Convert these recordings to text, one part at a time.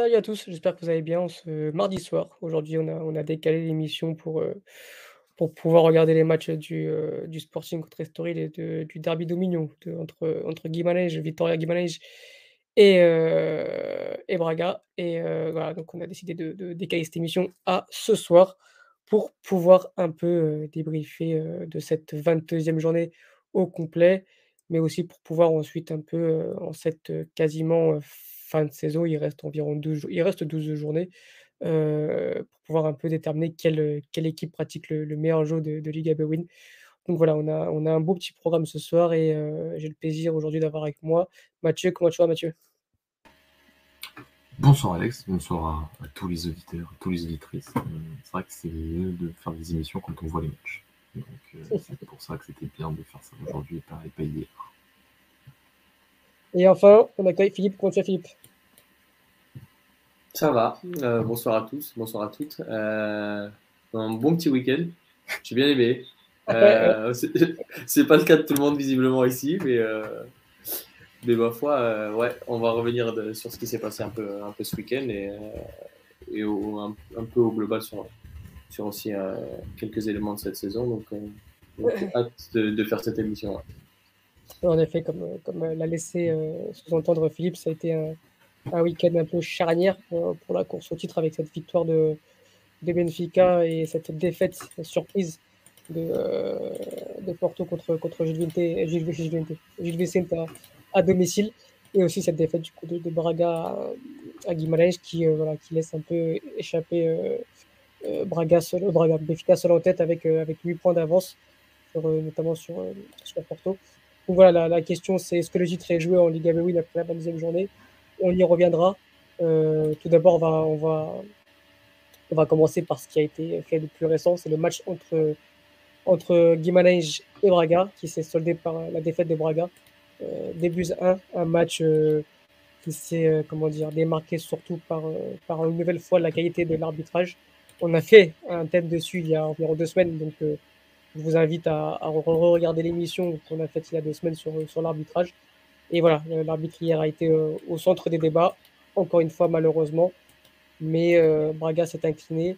Salut à tous, j'espère que vous allez bien ce mardi soir. Aujourd'hui, on a on a décalé l'émission pour, heu, pour pouvoir regarder les matchs du, heu, du Sporting contre Estoril et de du derby do Minho de entre entre Guimarães, Guimarães et heu et Braga et heu, voilà, donc on a décidé de de décaler cette émission à ce soir pour pouvoir un peu, débriefer, de cette 22e journée au complet, mais aussi pour pouvoir ensuite un peu, en cette, quasiment, fin de saison, il reste environ 12 jou il reste 12 journées, pour pouvoir un peu déterminer quelle, quelle équipe pratique le le meilleur jeu de de Liga Bwin. Donc voilà, on a on a un beau petit programme ce soir et j'ai le plaisir aujourd'hui d'avoir avec moi Mathieu. Comment tu vas Mathieu? Bonsoir Alex, bonsoir à, à tous les auditeurs, tous les auditrices. Euh, c'est vrai que c'est mieux de faire des émissions quand on voit les matchs. Donc euh, c'est pour ça que c'était bien de faire ça aujourd'hui et pas, et pas hier. Et enfin, on accueille Philippe. Comment tu Philippe? Ça va. Euh, bonsoir à tous, bonsoir à toutes. Euh, un bon petit week-end. J'ai bien aimé. Euh, c'est pas le cas de tout le monde visiblement ici, mais, euh, mais ma foi, ouais, on va revenir de- sur ce qui s'est passé un peu, un peu ce week-end et, et au- un, un peu au global sur, sur aussi quelques éléments de cette saison. Donc, donc, hâte de, de faire cette émission. là En effet, comme, heu, comme, heu, l'a laissé, heu, sous-entendre Philippe, ça a été un week-end un peu charnière pour, la course au titre avec cette victoire de de Benfica et cette défaite surprise de, Porto contre contre Gil Vicente Gil Gil Vicente à domicile et aussi cette défaite du coup de Braga à Guimarães qui, voilà, qui laisse un peu échapper, Braga Benfica seul en tête avec, avec 8 points d'avance notamment sur, sur Porto. Voilà, la question c'est est-ce que le titre est joué en Liga BW après la 22e journée? On y reviendra. Heu, tout d'abord, on va on va on va commencer par ce qui a été fait de plus récent, c'est le match entre entre Guimarães et Braga qui s'est soldé par, la défaite de Braga, à 1. Un match, heu, qui s'est, heu, comment dire? Démarqué surtout par, par une nouvelle fois la qualité de l'arbitrage. On a fait un thème dessus il y a environ 2 semaines, donc je vous invite à à re re-regarder l'émission qu'on a faite il y a 2 semaines sur, sur l'arbitrage et voilà, heu, l'arbitre hier a été, heu, au centre des débats, encore une fois malheureusement, mais heu, Braga s'est incliné.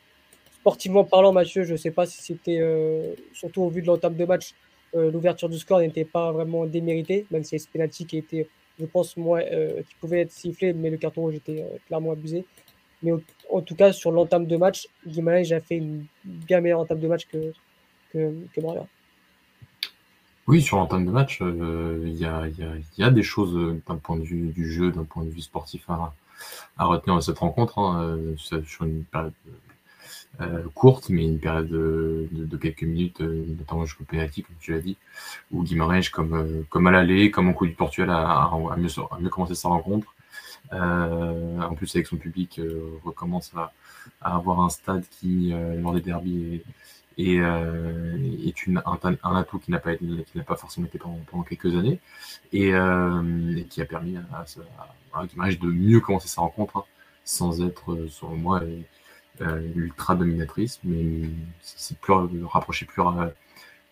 Sportivement parlant, Mathieu, je ne sais pas si c'était, surtout au vu de l'entame de match, l'ouverture du score n'était pas vraiment déméritée, même si penalty qui était, je pense moi, qui pouvait être sifflé, mais le carton rouge était, clairement abusé. Mais en tout cas, sur l'entame de match, Guimarães a fait une bien meilleure entame de match que que. Oui, sur l'entame de match, euh, il y, a, des choses euh, d'un point de vue du jeu, d'un point de vue sportif à, retenir de cette rencontre, hein, euh, sur une période courte, mais une période de, quelques minutes, notamment jusqu'au penalty, comme tu l'as dit, où Guimarães, comme, à l'aller, comme au coup du Portugal, a, mieux, commencé sa rencontre. En plus, avec son public, recommence à, à, avoir un stade qui, lors des derbies, est, est, euh, est une, un, un, atout qui n'a pas, pas forcément été pendant, pendant quelques années. Et, euh, et, qui a permis à, à, à de mieux commencer sa rencontre hein, sans être, selon moi, euh, ultra dominatrice, mais c'est plus rapproché plus,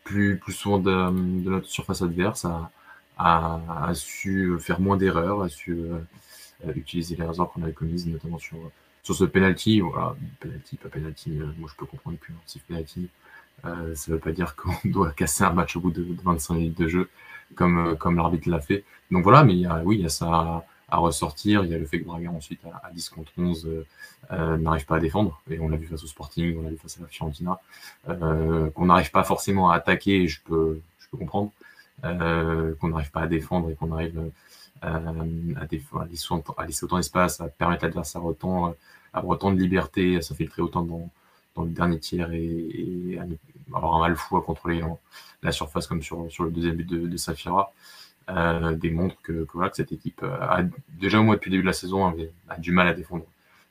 plus, plus souvent de, de, notre surface adverse, a, a, a su faire moins d'erreurs, a su euh, utiliser les erreurs qu'on avait commises, notamment sur, sur ce penalty. Voilà, penalty, pas penalty, moi je peux comprendre qu'un petit penalty, euh, ça ne veut pas dire qu'on doit casser un match au bout de, de 25 minutes de jeu, comme, comme l'arbitre l'a fait. Donc voilà, mais y a, oui, il y a ça à ressortir. Il y a le fait que Braga ensuite à, à 10 contre 11 euh, euh, n'arrive pas à défendre. Et on l'a vu face au Sporting, on l'a vu face à la Fiorentina. Euh, qu'on n'arrive pas forcément à attaquer, je peux, je peux comprendre. Euh, qu'on n'arrive pas à défendre et qu'on arrive euh, à, défendre, à, laisser autant, d'espace, à permettre à l'adversaire autant, à avoir autant de liberté, à s'infiltrer autant dans, le dernier tiers et, à avoir un mal fou à contrôler la surface comme sur, le deuxième but de, Safira euh, démontre que, cette équipe déjà au moins depuis le début de la saison a du mal à défendre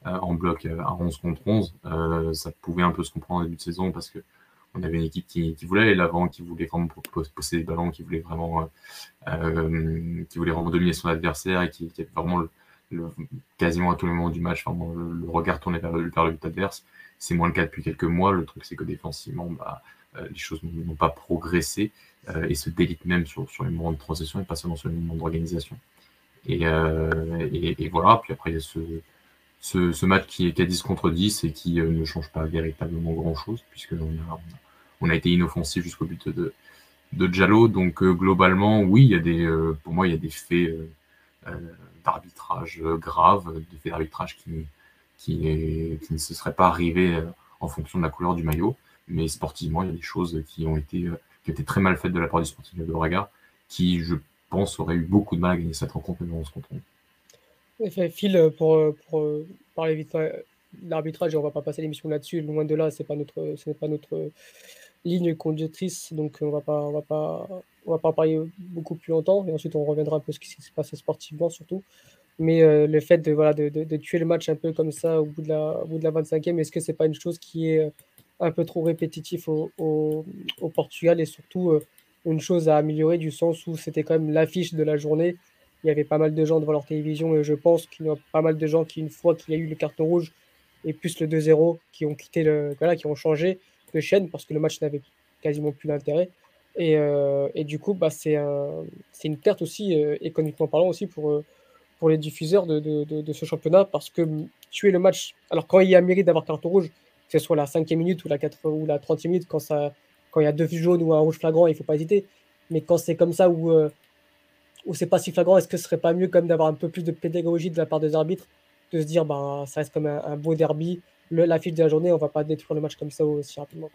euh, en bloc à 11 contre 11. Euh, ça pouvait un peu se comprendre en début de saison parce que on avait une équipe qui, voulait aller l'avant, qui voulait vraiment posséder le ballon, qui voulait vraiment, euh, qui voulait vraiment dominer son adversaire et qui, qui avait vraiment le, le, quasiment à tous les moments du match, le, regard tourné vers vers le but adverse. C'est moins le cas depuis quelques mois. Le truc, c'est que défensivement, bah, euh, les choses n'ont pas progressé euh, et se délitent même sur, sur les moments de transition et pas seulement sur les moments d'organisation. Et, euh, et, voilà, puis après, il y a ce, ce, match qui est qu'à 10 contre 10 et qui ne change pas véritablement grand-chose, puisque on a, été inoffensif jusqu'au but de, de. Donc globalement, oui, il y a des, pour moi, il y a des faits d'arbitrage graves, des faits d'arbitrage qui, qui, ne se seraient pas arrivés en fonction de la couleur du maillot. Mais sportivement, il y a des choses qui ont été, qui très mal faites de la part du sportif de Braga, qui, je pense, aurait eu beaucoup de mal à gagner cette rencontre, mais on se contrôle. Phil, pour, pour parler vite l'arbitrage, on va pas passer l'émission là-dessus, loin de là, ce n'est pas notre ligne conductrice, donc on va pas, on va pas, on va pas parler beaucoup plus longtemps, et ensuite on reviendra un peu ce qui s'est passé sportivement surtout. Mais euh, le fait de, voilà, de, de, tuer le match un peu comme ça au bout de la, au bout de la 25e, est-ce que c'est pas une chose qui est euh, un peu trop répétitif au, au, Portugal? Et surtout euh, une chose à améliorer du sens où c'était quand même l'affiche de la journée. Il y avait pas mal de gens devant leur télévision et je pense qu'il y a pas mal de gens qui, une fois qu'il y a eu le carton rouge et plus le 2-0, qui ont quitté voilà, qui ont changé de chaîne parce que le match n'avait quasiment plus d'intérêt. Et, et, du coup, bah, c'est un, une perte aussi, économiquement parlant aussi, pour, pour les diffuseurs de, de, ce championnat parce que tuer le match, alors quand il y a mérite d'avoir carton rouge, que ce soit la cinquième minute ou la, 4, ou la 30e minute, quand, ça, quand il y a deux jaunes ou un rouge flagrant, il ne faut pas hésiter. Mais quand c'est comme ça où, euh, où c'est pas si flagrant, est-ce que ce serait pas mieux comme d'avoir un peu plus de pédagogie de la part des arbitres, de se dire bah, ça reste comme un, beau derby, la file de la journée, on va pas détruire le match comme ça aussi rapidement.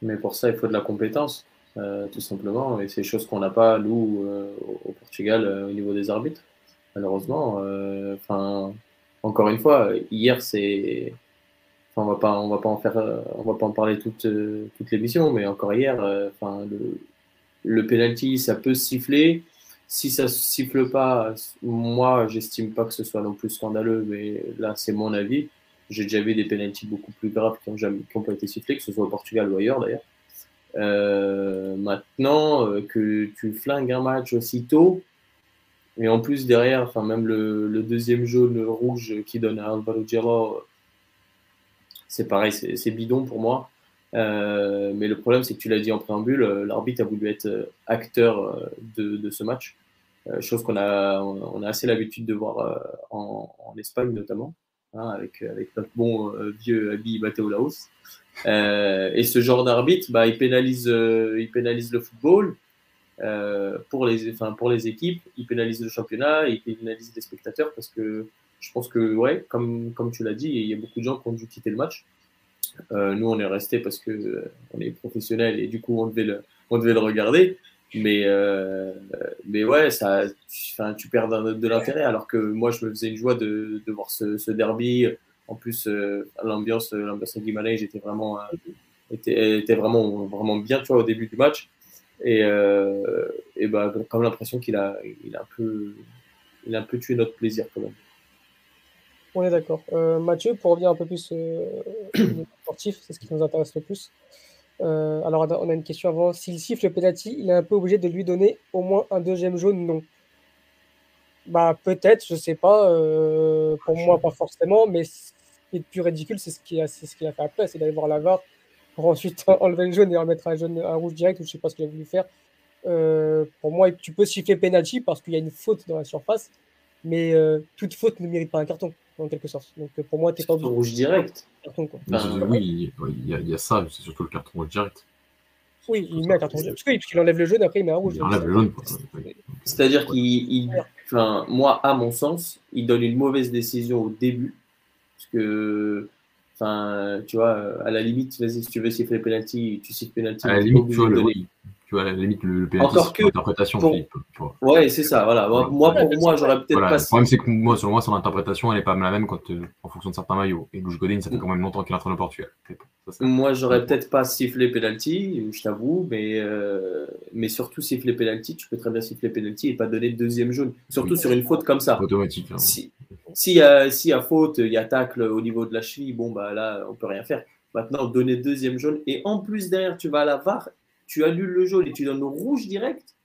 Mais pour ça, il faut de la compétence, euh, tout simplement. Et c'est chose qu'on n'a pas, nous, euh, au Portugal, au niveau des arbitres malheureusement. Euh, enfin, encore une fois, hier c'est, on va pas, on va pas en faire, on va pas en parler toute, toute l'émission, mais encore hier, euh, le, le penalty, ça peut siffler. Si ça siffle pas, moi, j'estime pas que ce soit non plus scandaleux, mais là, c'est mon avis. J'ai déjà vu des penalties beaucoup plus graves qui n'ont pas été sifflés, que ce soit au Portugal ou ailleurs d'ailleurs. Euh, maintenant que tu flingues un match aussitôt, et en plus, derrière, enfin, même le, deuxième jaune rouge qui donne à Alvaro Giro, c'est pareil, c'est bidon pour moi. Euh, mais le problème, c'est que tu l'as dit en préambule, l'arbitre a voulu être acteur de, ce match, euh, chose qu'on a, on a assez l'habitude de voir euh, en, Espagne notamment, hein, avec, avec notre bon vieux Abi Mateo Laos. et ce genre d'arbitre, bah, il, pénalise, il pénalise le football, euh, pour, les, enfin, pour les équipes, ils pénalisent le championnat, ils pénalisent les spectateurs parce que je pense que, ouais, comme, comme tu l'as dit, il y a beaucoup de gens qui ont dû quitter le match. Euh, nous, on est resté parce que euh, on est professionnels et du coup, on devait le, regarder. Mais, euh, mais ouais, ça, tu perds de, l'intérêt. Alors que moi, je me faisais une joie de, voir ce, derby. En plus, l'ambiance, l'ambiance à Guimarães était vraiment, était, vraiment, vraiment bien, tu au début du match. Et, et bah, comme l'impression qu'il a, il a, un peu, il a un peu tué notre plaisir quand même. On est d'accord. Euh, Mathieu, pour revenir un peu plus euh, sportif, c'est ce qui nous intéresse le plus. Euh, alors, on a une question avant. S'il siffle le penalty, il est un peu obligé de lui donner au moins un deuxième jaune Non? Bah, peut-être, je sais pas. Pour moi, pas forcément. Mais ce qui est le plus ridicule, c'est ce qu'il a, fait après c'est d'aller voir la VAR pour ensuite enlever le jaune et remettre un, jaune, un rouge direct, ou je sais pas ce qu'il a voulu faire. Pour moi, tu peux siffler penalty parce qu'il y a une faute dans la surface, mais toute faute ne mérite pas un carton, en quelque sorte. Donc euh, pour moi, tu n'es pas obligé. rouge direct. Carton, oui, il y, a ça, c'est surtout le carton rouge direct. Oui, il met un carton direct. Parce qu'il enlève le jaune, après il met un rouge. Il enlève le jaune. C'est-à-dire qu'il, enfin, moi, à mon sens, il donne une mauvaise décision au début, parce que Enfin, tu vois, à la limite, vas-y, si tu veux siffler penalty, tu siffles penalty. À la limite, tu vois, le, tu vois, à la limite, le, le penalty, c'est l'interprétation, pour... Philippe. Tu vois. Ouais, c'est ça, voilà. Moi, pour moi, j'aurais peut-être voilà, pas. Le problème, c'est que moi, selon moi, son interprétation, elle n'est pas la même quand, euh, en fonction de certains maillots. Et Louis Godin, ça fait quand même longtemps qu'il est en train de Portugal. Moi, j'aurais peut-être pas sifflé penalty, je t'avoue, mais, euh, mais surtout siffler penalty, tu peux très bien siffler penalty et pas donner de deuxième jaune. Surtout sur une faute comme ça. Automatique. Hein. Si, s'il y, a, y a faute, il y a tacle au niveau de la cheville, bon, bah là, on peut rien faire. Maintenant, donner deuxième jaune. Et en plus, derrière, tu vas à la VAR, tu annules le jaune et tu donnes le rouge direct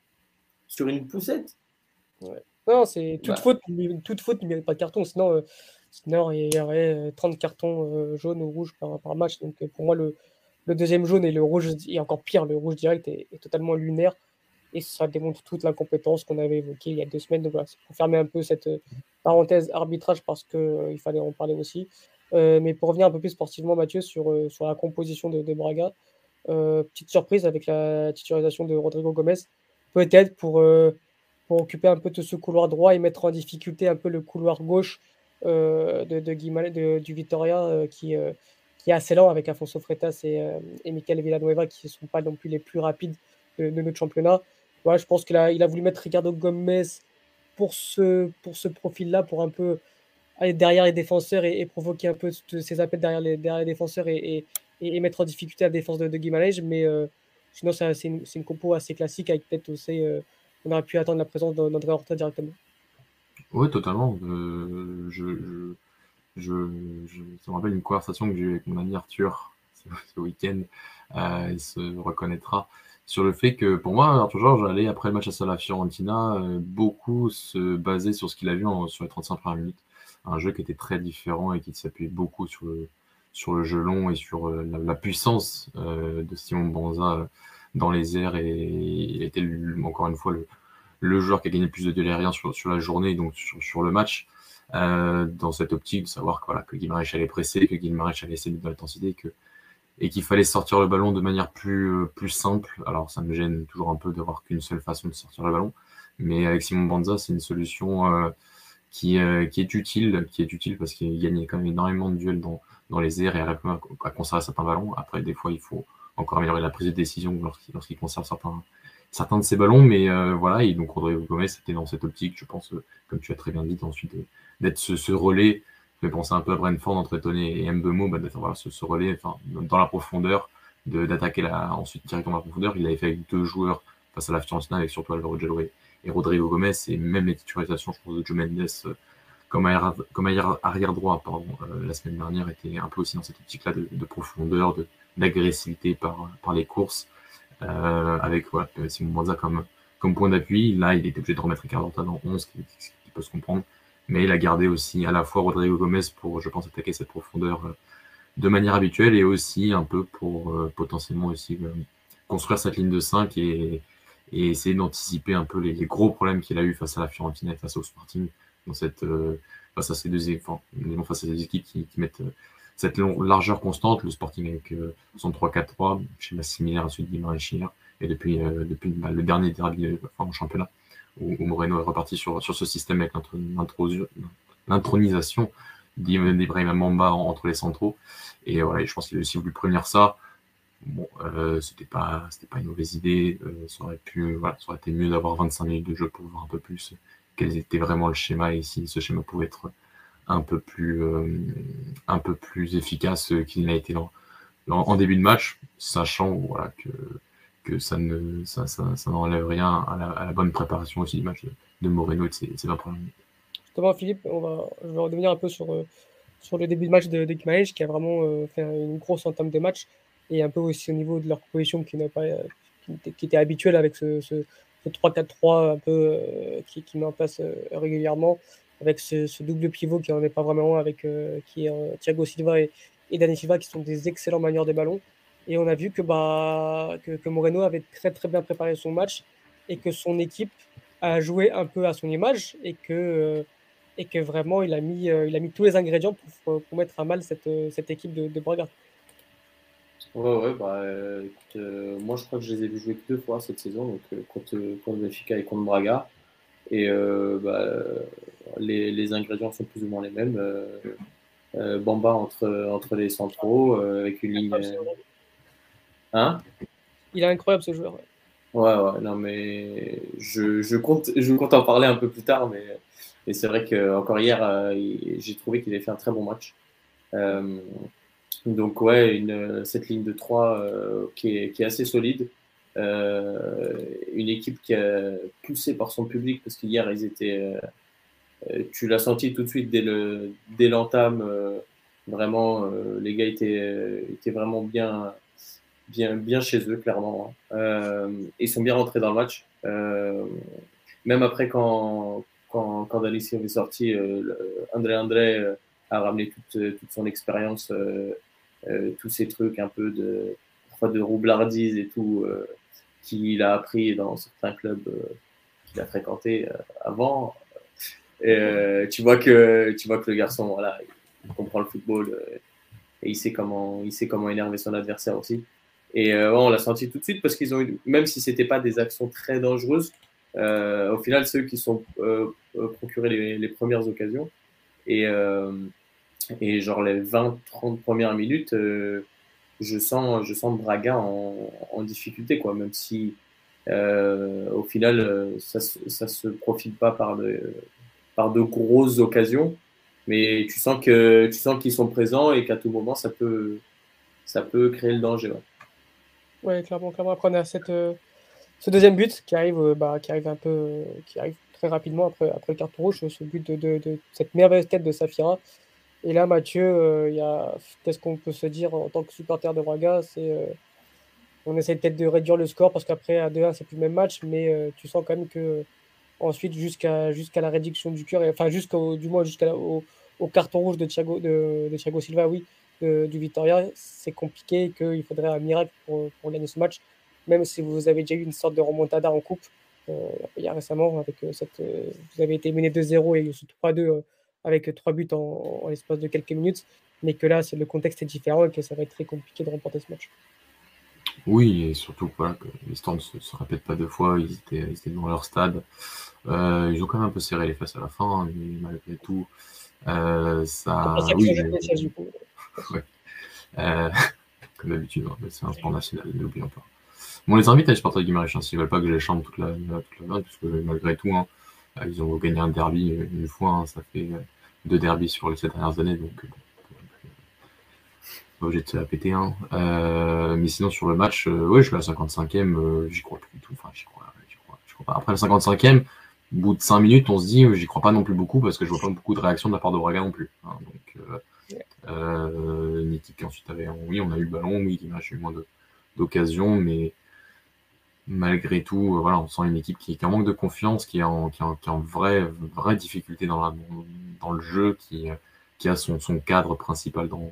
sur une poussette. Non, c'est toute, bah. faute, toute faute ne mérite pas de carton. Sinon, euh, sinon il y aurait 30 euh, cartons euh, jaunes ou rouges par, par, match. Donc pour moi, le, le, deuxième jaune et le rouge, et encore pire, le rouge direct est, est totalement lunaire. et ça démontre toute l'incompétence qu'on avait évoquée il y a deux semaines. Donc voilà, c'est pour fermer un peu cette parenthèse arbitrage parce qu'il fallait en parler aussi. mais pour revenir un peu plus sportivement, Mathieu, sur, sur la composition de, de Braga, petite surprise avec la titularisation de Rodrigo Gomez, peut-être pour, pour occuper un peu de ce couloir droit et mettre en difficulté un peu le couloir gauche de, de, du Vitoria qui qui est assez lent avec Afonso Freitas et, euh, et Michael Villanueva qui ne sont pas non plus les plus rapides de, notre championnat. Ouais, je pense qu'il a, il a voulu mettre Ricardo Gomez pour ce, pour ce profil-là, pour un peu aller derrière les défenseurs et, provoquer un peu ces appels derrière les, derrière les défenseurs et, mettre en difficulté la défense de, de. Mais euh, sinon, c'est une, compo assez classique avec peut-être aussi, euh, on aurait pu attendre la présence d'André Horta directement. Oui, totalement. je, je, ça me rappelle une conversation que j'ai eu avec mon ami Arthur ce, week-end. Euh, il se reconnaîtra sur le fait que pour moi, Arthur Georges allait après le match à la Fiorentina euh, beaucoup se baser sur ce qu'il a vu sur les 35 premières minutes. Un jeu qui était très différent et qui s'appuyait beaucoup sur le, sur le jeu long et sur euh, la, puissance euh, de Simon Banza euh, dans les airs. Et il était encore une fois le, le joueur qui a gagné plus de duels aériens sur, sur la journée, donc sur, sur le match. Euh, dans cette optique de savoir que, voilà, que Guimaraes allait presser, que Guimaraes allait essayer de l'intensité, que, et qu'il fallait sortir le ballon de manière plus, plus simple. Alors ça me gêne toujours un peu d'avoir qu'une seule façon de sortir le ballon, mais avec Simon Banza, c'est une solution euh, qui, qui est utile, qui est utile parce qu'il gagne quand même énormément de duels dans, dans les airs et arrive à, conserver certains ballons. Après, des fois, il faut encore améliorer la prise de décision lorsqu'il lorsqu conserve certains, certains de ses ballons, mais voilà, et donc Rodrigo Gomez, c'était dans cette optique, je pense, comme tu as très bien dit, ensuite d'être ce, relais. Je penser un peu à Brentford entre Etoné et Mbemo, bah, d'être ce, relais enfin, dans la profondeur, d'attaquer ensuite directement la profondeur. Il l'avait fait avec deux joueurs face à la Fiorentina, avec surtout Alvaro Gello et, Rodrigo Gomez, et même les titularisations, je pense, de Joe Mendes euh, comme arrière, droit pardon, euh, la semaine dernière, était un peu aussi dans cette optique-là de, de, profondeur, d'agressivité par, par les courses, euh, avec voilà, Simon Banza comme, comme point d'appui. Là, il était obligé de remettre Ricardo dans 11, qui, qui, peut se comprendre. Mais il a gardé aussi à la fois Rodrigo Gomez pour, je pense, attaquer cette profondeur euh, de manière habituelle et aussi un peu pour potentiellement aussi construire cette ligne de 5 et, et essayer d'anticiper un peu les, gros problèmes qu'il a eu face à la Fiorentina et face au Sporting cette, face à ces deux, face à ces équipes qui, mettent cette largeur constante, le Sporting avec son 3-4-3, schéma similaire à celui de Guimaraes et depuis, depuis bah, le dernier derby en championnat où, Moreno est reparti sur, ce système avec l'intronisation d'Ibrahim Mamba entre les centraux. Et voilà, je pense qu'il a aussi voulu prévenir ça. Bon, euh, c'était pas, une mauvaise idée. Euh, ça aurait été mieux d'avoir 25 minutes de jeu pour voir un peu plus quel était vraiment le schéma et si ce schéma pouvait être un peu plus, euh, un peu plus efficace qu'il n'a été en début de match, sachant voilà que que ça ne ça, ça, ça n'enlève rien à la, bonne préparation aussi du match de, Moreno et de ses, 20 premières minutes. Justement, Philippe, on va, je vais revenir un peu sur, euh, sur le début de match de, de qui a vraiment euh, fait une grosse entame de match et un peu aussi au niveau de leur position qui, pas, était habituelle avec ce, ce 3-4-3 un peu qui, qui met en place régulièrement avec ce, double pivot qui n'en est pas vraiment avec qui est Thiago Silva et, et Dani Silva qui sont des excellents manieurs des ballons. Et on a vu que, bah, que, que, Moreno avait très très bien préparé son match et que son équipe a joué un peu à son image et que, euh, et que vraiment il a, mis, euh, il a mis tous les ingrédients pour, pour mettre à mal cette, euh, cette équipe de, de Braga. Ouais, ouais, bah, écoute, moi je crois que je les ai vus jouer deux fois cette saison, donc contre, contre Benfica et contre Braga. Et bah, les, les, ingrédients sont plus ou moins les mêmes. Bamba entre, entre les centraux, avec une ligne. Hein? Il est incroyable ce joueur. Ouais, ouais, non, mais je, je, compte, je compte en parler un peu plus tard, mais, mais c'est vrai qu'encore hier, euh, j'ai trouvé qu'il avait fait un très bon match. Euh, donc, ouais, une, cette ligne de 3 euh, qui, est, qui, est, assez solide. une équipe qui a poussé par son public, parce qu'hier, ils étaient. tu l'as senti tout de suite dès l'entame. vraiment, les gars étaient, étaient vraiment bien bien, bien chez eux, clairement. Hein. Euh, ils sont bien rentrés dans le match. Euh, même après, quand, quand, quand est sorti, euh, André André euh, a ramené toute, toute son expérience, tous ces trucs un peu de, de roublardise et tout. qu'il a appris dans certains clubs qu'il a fréquentés avant. Et, tu, vois que, tu vois que le garçon, voilà, il comprend le football et il sait, comment, il sait comment énerver son adversaire aussi. Et on l'a senti tout de suite parce qu'ils ont eu, même si c'était pas des actions très dangereuses, au final, ceux qui sont procurés les, les, premières occasions. Et, et genre les 20-30 premières minutes, euh, je, sens, je sens Braga en, difficulté, quoi, même si euh, au final, euh, ça ne se profite pas par de, par de grosses occasions. Mais tu sens que tu qu'ils sont présents et qu'à tout moment, ça peut, ça peut créer le danger. Ouais, ouais clairement, clairement. Après, on a cette, ce deuxième but qui arrive, bah, qui arrive un peu, qui arrive très rapidement après, après le carton rouge, ce but de, de, de cette merveilleuse tête de Safira et là, Mathieu, euh, qu'est-ce qu'on peut se dire en tant que supporter de Braga C'est euh, on essaie peut-être de réduire le score parce qu'après à 2-1 c'est plus le même match, mais euh, tu sens quand même que ensuite jusqu'à la réduction du cœur, enfin jusqu'au du moins jusqu'au au carton rouge de Thiago de, Thiago Silva, oui, du Victoria, c'est compliqué qu'il faudrait un miracle pour, gagner ce match, même si vous avez déjà eu une sorte de remontada en coupe. il y a récemment avec cette vous avez été mené 2-0 et 3-2 avec trois buts en, l'espace de quelques minutes, mais que là, le contexte est différent et que ça va être très compliqué de remporter ce match. Oui, et surtout voilà, que l'histoire ne se, répète pas deux fois, ils étaient, dans leur stade. Euh, ils ont quand même un peu serré les fesses à la fin, mais malgré tout, euh, ça. Oui, euh, comme d'habitude, hein, c'est un sport national, n'oublions pas. Bon, les invités, je partage avec Guimaraes, hein, s'ils veulent pas que je les chante toute la, toute la parce que malgré tout, hein, ils ont gagné un derby une fois, hein, ça fait de derby sur les sept dernières années, donc euh, pas obligé de se la péter. Hein. Euh, mais sinon, sur le match, euh, ouais, je suis à la 55e, j'y crois plus du tout. Enfin, j'y crois, crois, crois, pas. Après le 55e, au bout de 5 minutes, on se dit, j'y crois pas non plus beaucoup parce que je vois pas beaucoup de réactions de la part de Braga non plus. Hein. donc, euh, qui ensuite avait, oui, on a eu le ballon, oui, qui m'a eu moins d'occasions, mais malgré tout, euh, voilà, on sent une équipe qui, qui en manque de confiance, qui est en, qui qui en vraie, vraie difficulté dans, la, dans le jeu, qui, qui a son, son cadre principal dans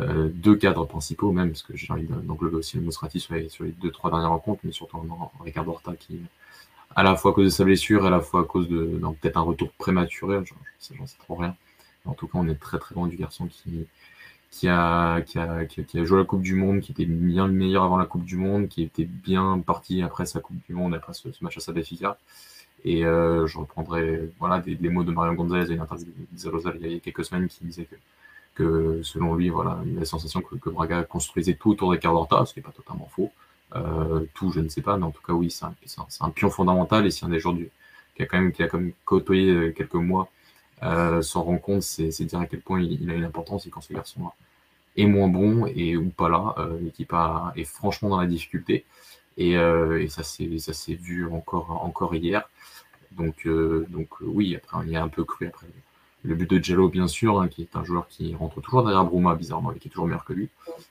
euh, deux cadres principaux même, parce que j'ai envie d'englober aussi le Mosrati sur les, sur les deux, trois dernières rencontres, mais surtout en, Ricardo Horta qui, à la fois à cause de sa blessure, à la fois à cause de peut-être un retour prématuré, j'en sais trop rien. En tout cas, on est très très loin du garçon qui, qui a, qui, a, qui, a, joué la Coupe du Monde, qui était bien meilleur avant la Coupe du Monde, qui était bien parti après sa Coupe du Monde, après ce, match à Sabafica. Et euh, je reprendrai voilà, des, mots de Marion Gonzalez et interview il y a quelques semaines qui disait que, que selon lui, voilà, il a la sensation que, que Braga construisait tout autour des d'Horta, ce qui n'est pas totalement faux. Euh, tout, je ne sais pas, mais en tout cas, oui, c'est un, un, pion fondamental et si un des joueurs du, qui a quand même, qui a quand même côtoyé euh, quelques mois euh, s'en rend compte, c'est dire à quel point il, a une importance et quand ce garçon-là est moins bon et ou pas là, euh, l'équipe est franchement dans la difficulté. Et, euh, ça s'est vu encore, hier. Donc, euh, oui, après, il y a un peu cru après le but de Jello, bien sûr, hein, qui est un joueur qui rentre toujours derrière Bruma, bizarrement, et qui est toujours meilleur que lui.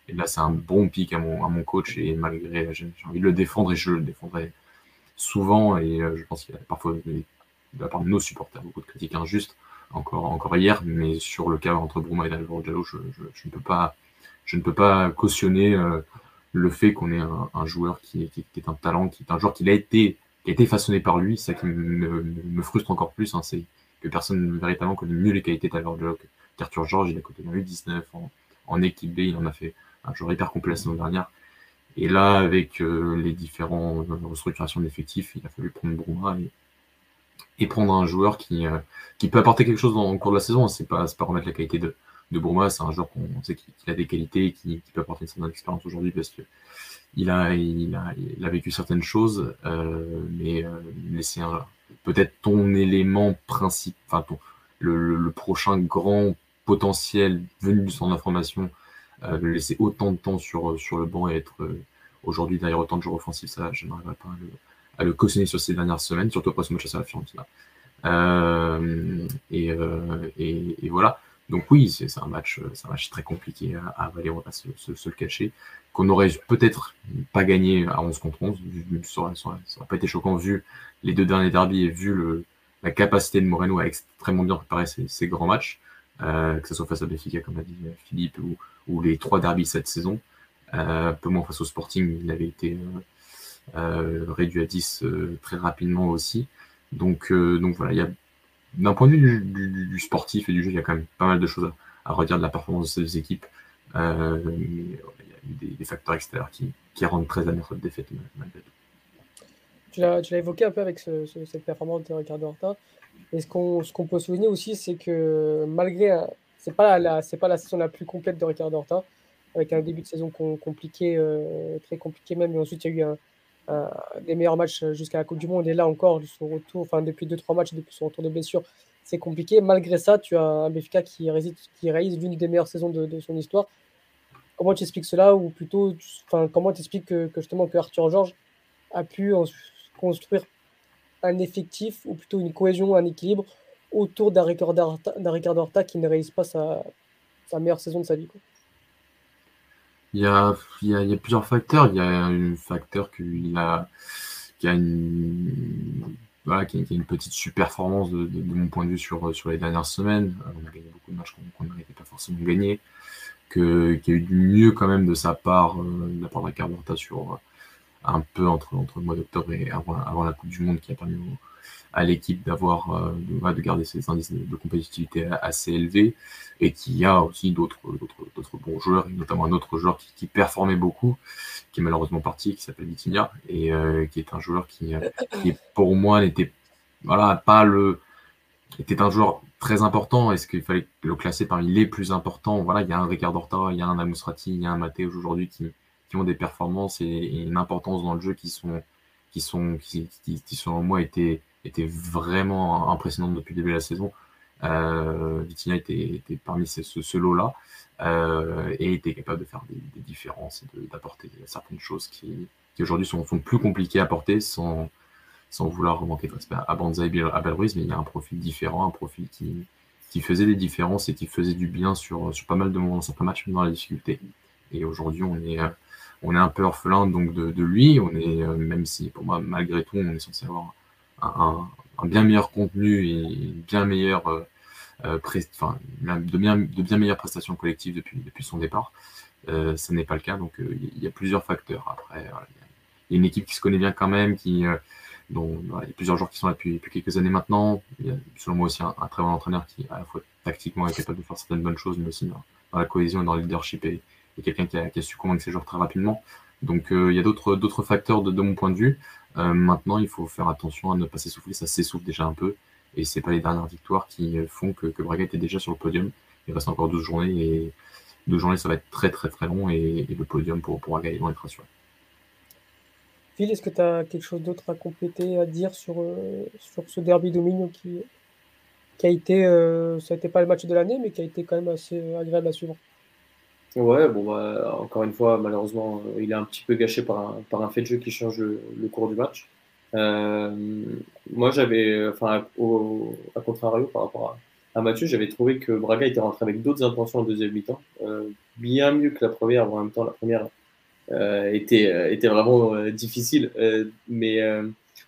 Et là, c'est un bon pic à mon, à mon coach, et malgré, j'ai envie de le défendre, et je le défendrai souvent, et je pense qu'il y a parfois, de la part de nos supporters, beaucoup de critiques injustes encore, encore hier, mais sur le cas entre Bruma et Alvaro Jallo, je, ne peux pas, je ne peux pas cautionner euh, le fait qu'on ait un, joueur qui est, un talent, qui est un joueur qui a été, qui a été façonné par lui. Ça qui me, frustre encore plus, hein, c'est que personne véritablement connaît mieux les qualités d'Alvaro Jallo qu'Arthur Georges. Il a côté dans U19 en, en, équipe B, il en a fait un joueur hyper complet la saison dernière. Et là, avec euh, les différentes restructurations d'effectifs, il a fallu prendre Bruma et, et prendre un joueur qui, euh, qui peut apporter quelque chose dans, au cours de la saison. C'est pas, pas remettre la qualité de, de Bourma, c'est un joueur qu'on sait qu'il a des qualités et qui, peut apporter une certaine expérience aujourd'hui parce que il a, il a, il a vécu certaines choses, euh, mais, euh, mais c'est peut-être ton élément principal, enfin ton, le, le, prochain grand potentiel venu du centre d'information, euh, laisser autant de temps sur, sur le banc et être euh, aujourd'hui derrière autant de joueurs offensifs, ça, je n'arriverai pas à le, à le cautionner sur ces dernières semaines, surtout après ce match à la Fiorentina. Euh, et, euh, et, et, voilà. Donc oui, c'est un match, un match très compliqué à, avaler, on va pas se, le cacher, qu'on aurait peut-être pas gagné à 11 contre 11, ça aurait, ça aurait pas été choquant vu les deux derniers derbies et vu la capacité de Moreno à extrêmement bien préparer ses, grands matchs, euh, que ce soit face à Benfica, comme l'a dit Philippe, ou, les trois derbies cette saison. Euh, peu moins face au Sporting, il avait été, réduit à 10 très rapidement aussi. Donc, donc voilà, d'un point de vue du, sportif et du jeu, il y a quand même pas mal de choses à, redire de la performance de ces équipes. Euh, il y a des, facteurs extérieurs qui, rendent très amer cette défaite malgré tout. Tu l'as évoqué un peu avec cette performance de Ricardo Horta. Et ce qu'on peut souligner aussi, c'est que malgré. C'est pas, la, pas la saison la plus complète de Ricardo Horta, avec un début de saison compliqué, euh, très compliqué même. Et ensuite, il y a eu un, des meilleurs matchs jusqu'à la Coupe du Monde. Et là encore, son retour, enfin depuis 2-3 matchs, depuis son retour de blessure, c'est compliqué. Malgré ça, tu as un BFK qui, qui réalise l'une des meilleures saisons de, son histoire. Comment tu expliques cela Ou plutôt, enfin, comment tu expliques que, justement que Arthur Georges a pu construire un effectif, ou plutôt une cohésion, un équilibre autour d'un Ricardo Horta qui ne réalise pas sa, meilleure saison de sa vie il y, a, il, y a, plusieurs facteurs. Il y a un facteur qu'il a, qui a une voilà, qui, a une petite super-performance de, mon point de vue sur, sur les dernières semaines. Euh, on a gagné beaucoup de matchs qu'on n'arrivait pas forcément gagner. Qu'il y a eu du mieux quand même de sa part, euh, de la part de Ricardo sur euh, un peu entre, entre le mois d'octobre et avant, avant, la Coupe du Monde qui a permis au, à l'équipe d'avoir euh, de, de, garder ses indices de, compétitivité assez élevés et qu'il y a aussi d'autres bons joueurs notamment un autre joueur qui, qui, performait beaucoup qui est malheureusement parti qui s'appelle Vitinha et euh, qui est un joueur qui, euh, qui pour moi n'était voilà pas le était un joueur très important. Est-ce qu'il fallait le classer parmi les plus importants? Voilà, il y a un Ricardo Horta, il y a un Amusrati, il y a un Matej aujourd'hui qui, qui, ont des performances et, une importance dans le jeu qui sont qui sont qui, qui, qui selon moi étaient était vraiment impressionnante depuis le début de la saison. Euh, Vitinha était, parmi ce, ce lot-là euh, et était capable de faire des, différences et d'apporter certaines choses qui, aujourd'hui sont, plus compliquées à porter sans, vouloir manquer de respect à Banza et à Belruiz, mais il y a un profil différent, un profil qui, faisait des différences et qui faisait du bien sur, pas mal de moments dans certains matchs, dans la difficulté. Et aujourd'hui, on est, on est un peu orphelin donc de, de lui. On est, euh, même si pour moi, malgré tout, on est censé avoir un, bien meilleur contenu et bien meilleur euh, euh enfin, de bien, de bien meilleures prestations collectives depuis, depuis son départ. Euh, ce n'est pas le cas, donc euh, il y a plusieurs facteurs. Après, il y a une équipe qui se connaît bien quand même, qui, dont il y a plusieurs joueurs qui sont là depuis, depuis quelques années maintenant. Il y a selon moi aussi un, très bon entraîneur qui, à la fois tactiquement, est capable de faire certaines bonnes choses, mais aussi dans, la cohésion et dans le leadership et, quelqu'un qui a, qui a, su convaincre ses joueurs très rapidement. Donc il y a d'autres facteurs de, de, mon point de vue. Euh, maintenant, il faut faire attention à ne pas s'essouffler. Ça s'essouffle déjà un peu. Et c'est pas les dernières victoires qui euh, font que, Braga était déjà sur le podium. Il reste encore 12 journées et 12 journées, ça va être très très très long et, le podium pour, pour Braga, ils vont être assurés. Phil, est-ce que tu as quelque chose d'autre à compléter, à dire sur, euh, sur ce derby domino qui, qui a été, ça n'était pas le match de l'année, mais qui a été quand même assez agréable à suivre? Ouais, bon, bah, encore une fois, malheureusement, euh, il est un petit peu gâché par un, par un fait de jeu qui change le, cours du match. Euh, moi, j'avais, enfin, au, à contrario par rapport à, Mathieu, j'avais trouvé que Braga était rentré avec d'autres intentions en deuxième mi-temps, euh, bien mieux que la première. En même temps, la première était, était vraiment difficile. mais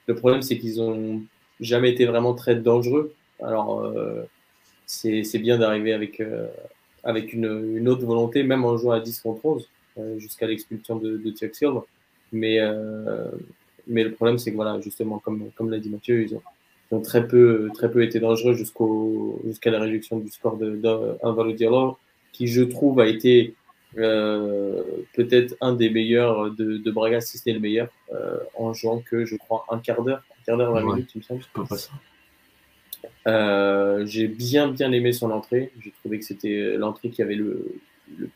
le problème, c'est qu'ils ont jamais été vraiment très dangereux. Alors, c'est bien d'arriver avec avec une, une, autre volonté, même en jouant à 10 contre 11, euh, jusqu'à l'expulsion de, de Silva. Mais, euh, mais le problème, c'est que voilà, justement, comme, comme l'a dit Mathieu, ils ont, ont, très, peu, très peu été dangereux jusqu'au, jusqu'à la réduction du score de, de Diallo, qui, je trouve, a été euh, peut-être un des meilleurs de, de Braga, si c'était le meilleur, euh, en jouant que, je crois, un quart d'heure, un quart d'heure, 20 minutes, il me semble. Euh, j'ai bien bien aimé son entrée. J'ai trouvé que c'était l'entrée qui avait le,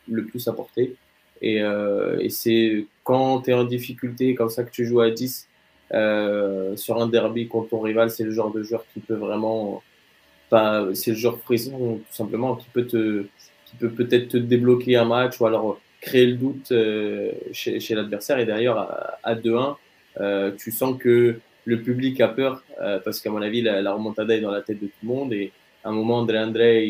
le, plus apporté. Et, euh, et c'est quand tu es en difficulté, comme ça que tu joues à 10 euh, sur un derby contre ton rival, c'est le genre de joueur qui peut vraiment. c'est le genre frisson, tout simplement, qui peut te qui peut peut-être te débloquer un match ou alors créer le doute chez, chez l'adversaire. Et d'ailleurs, à, à 2-1, tu sens que le public a peur euh, parce qu'à mon avis, la, remontada est dans la tête de tout le monde. Et à un moment, André André,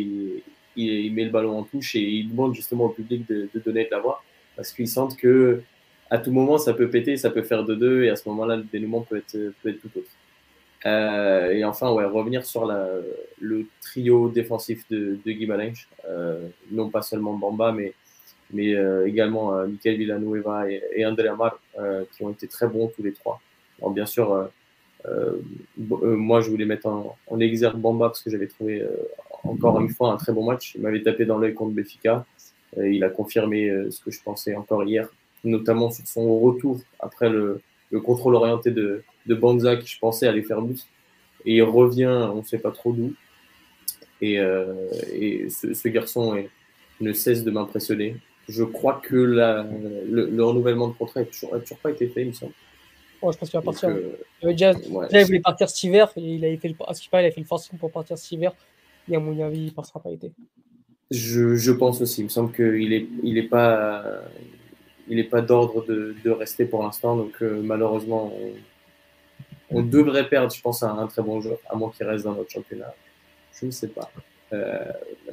il, met le ballon en touche et il demande justement au public de, donner de la voix parce qu'ils sentent que à tout moment, ça peut péter, ça peut faire de deux et à ce moment-là, le dénouement peut être, peut être tout autre. Euh, et enfin, ouais, revenir sur la, le trio défensif de, de Guy euh, non pas seulement Bamba, mais mais également Michael Villanueva et, et André Amar, qui ont été très bons tous les trois. bien sûr, moi, je voulais mettre en, en exergue Bamba parce que j'avais trouvé encore une fois un très bon match. Il m'avait tapé dans l'œil contre Béfica. il a confirmé ce que je pensais encore hier, notamment sur son retour après le, le contrôle orienté de, de Banza qui je pensais allait faire but. Et il revient, on ne sait pas trop d'où. Et, euh, ce, garçon ne cesse de m'impressionner. Je crois que le, renouvellement de contrat n'a toujours, toujours, pas été fait, il me semble. Je pense qu'il va partir. Euh, il, déjà, il voulait partir cet hiver et il avait fait le, à ce il avait fait le forcing pour partir cet hiver. Et à mon avis, il ne passera pas été. Je, je, pense aussi. Il me semble qu'il n'est il est pas, il est pas d'ordre de, de, rester pour l'instant. Donc, euh, malheureusement, on, devrait perdre, je pense, un, un très bon joueur, à moins qu'il reste dans notre championnat. Je ne sais pas. Euh,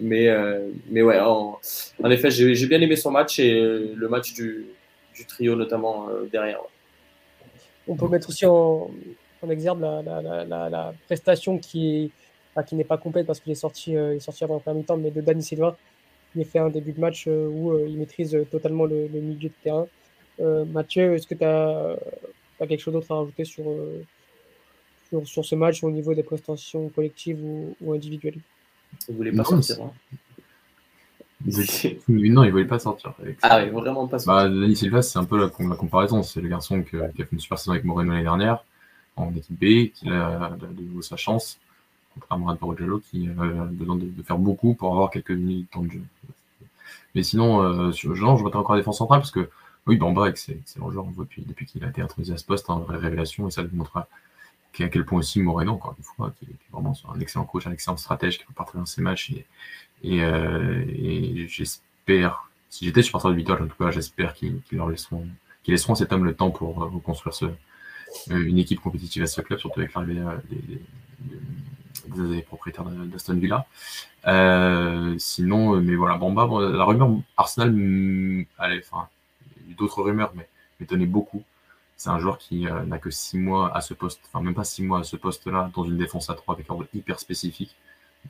mais, euh, mais ouais, en, en effet, j'ai bien aimé son match et le match du, du trio, notamment derrière. On peut mettre aussi en, en exergue la, la, la, la, prestation qui est, qui n'est pas complète parce qu'il est sorti, il est sorti avant le premier temps, mais de Dani Silva il a fait un début de match euh, où euh, il maîtrise euh, totalement le, milieu de terrain. Mathieu, est-ce que tu as, quelque chose d'autre à rajouter sur, sur, ce match au niveau des prestations collectives ou, individuelles? Il voulait pas sortir. Hein? non, il voulait pas sortir. Ah oui, vraiment pas sortir. Bah, Dani Silva, c'est un peu la, comparaison. C'est le garçon qui a fait une super saison avec Moreno l'année dernière en équipe B, qui a de nouveau sa chance contrairement à Barogello qui a besoin de, faire beaucoup pour avoir quelques minutes de temps de jeu. Mais sinon, euh, sur Jean, je voterai encore la défense centrale parce que oui, Bamba, excellent joueur, on voit depuis, depuis qu'il a été introduit à ce poste, une vraie révélation et ça démontre à, à quel point aussi Moreno, encore une fois, qui est, vraiment un excellent coach, un excellent stratège qui peut partir dans ses matchs et, et, euh, j'espère, si j'étais supporter de Vital, en tout cas, j'espère qu'ils leur laisseront, qu'ils laisseront cet homme le temps pour reconstruire ce, une équipe compétitive à ce club, surtout avec l'arrivée des, des propriétaires d'Aston Villa. Euh, sinon, euh, mais voilà, Bamba, la rumeur Arsenal, mm, allez, enfin, d'autres rumeurs, mais m'étonnait beaucoup. C'est un joueur qui euh, n'a que 6 mois à ce poste, enfin même pas 6 mois à ce poste-là, dans une défense à 3 avec un rôle hyper spécifique,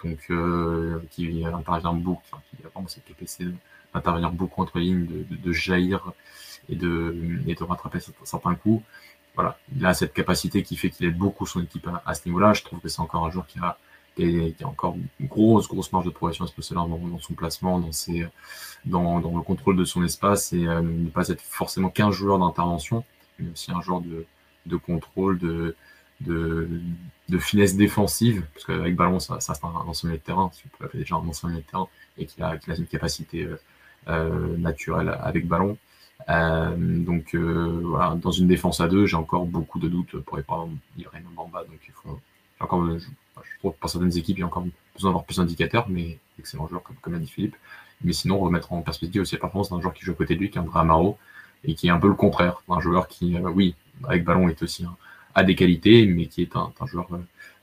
donc qui intervient beaucoup, qui a vraiment cette capacité d'intervenir beaucoup entre lignes, de, jaillir et de, et de rattraper certains coups voilà, il a cette capacité qui fait qu'il aide beaucoup son équipe à, ce niveau-là. Je trouve que c'est encore un joueur qui a, qui a, encore une grosse, grosse marge de progression à ce poste-là dans, son placement, dans, ses, dans, le contrôle de son espace et euh, ne pas être forcément qu'un joueur d'intervention, mais aussi un joueur de, de contrôle, de, de, finesse défensive, parce qu'avec ballon, ça, ça c'est un ancien milieu de terrain, si vous déjà un ancien milieu de terrain, et qui a, qui a une capacité euh, euh naturelle avec ballon. Euh, donc euh, voilà, dans une défense à deux, j'ai encore beaucoup de doutes pour les parents livrer Bamba. Donc il faut, encore, je, trouve pour certaines équipes, il y a encore besoin d'avoir plus d'indicateurs, mais excellent joueur comme, comme dit Philippe. Mais sinon, remettre en perspective aussi la performance d'un joueur qui joue à côté de lui, qui est André Amaro, et qui est un peu le contraire, un joueur qui, euh, oui, avec ballon est aussi des qualités, mais qui est un, joueur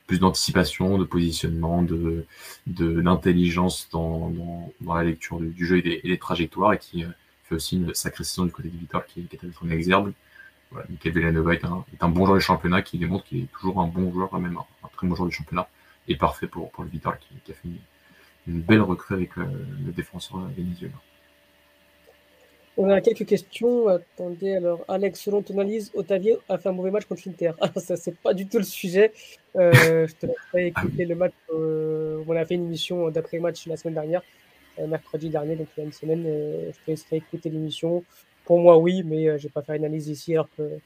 plus d'anticipation, de positionnement, de d'intelligence dans, la lecture du, jeu et des, trajectoires, et qui fait aussi une sacrée saison du côté de Victor qui, est à en exergue. Voilà, Michael Villanova est un, bon joueur du championnat qui démontre qu'il est toujours un bon joueur, même un, très bon joueur du championnat, et parfait pour, le Vitor qui, a fait une, belle recrue avec le, le défenseur vénézuélien. On a quelques questions. Attendez, alors, Alex, selon ton analyse, Otavio a fait un mauvais match contre l'Inter. Ah, ça, c'est pas du tout le sujet. Euh, je te laisserai écouter le match. Euh, on a fait une émission d'après-match la semaine dernière. Euh, mercredi dernier, donc il y a une semaine. Euh, je te laisserai écouter l'émission. Pour moi, oui, mais je vais pas faire une analyse ici alors que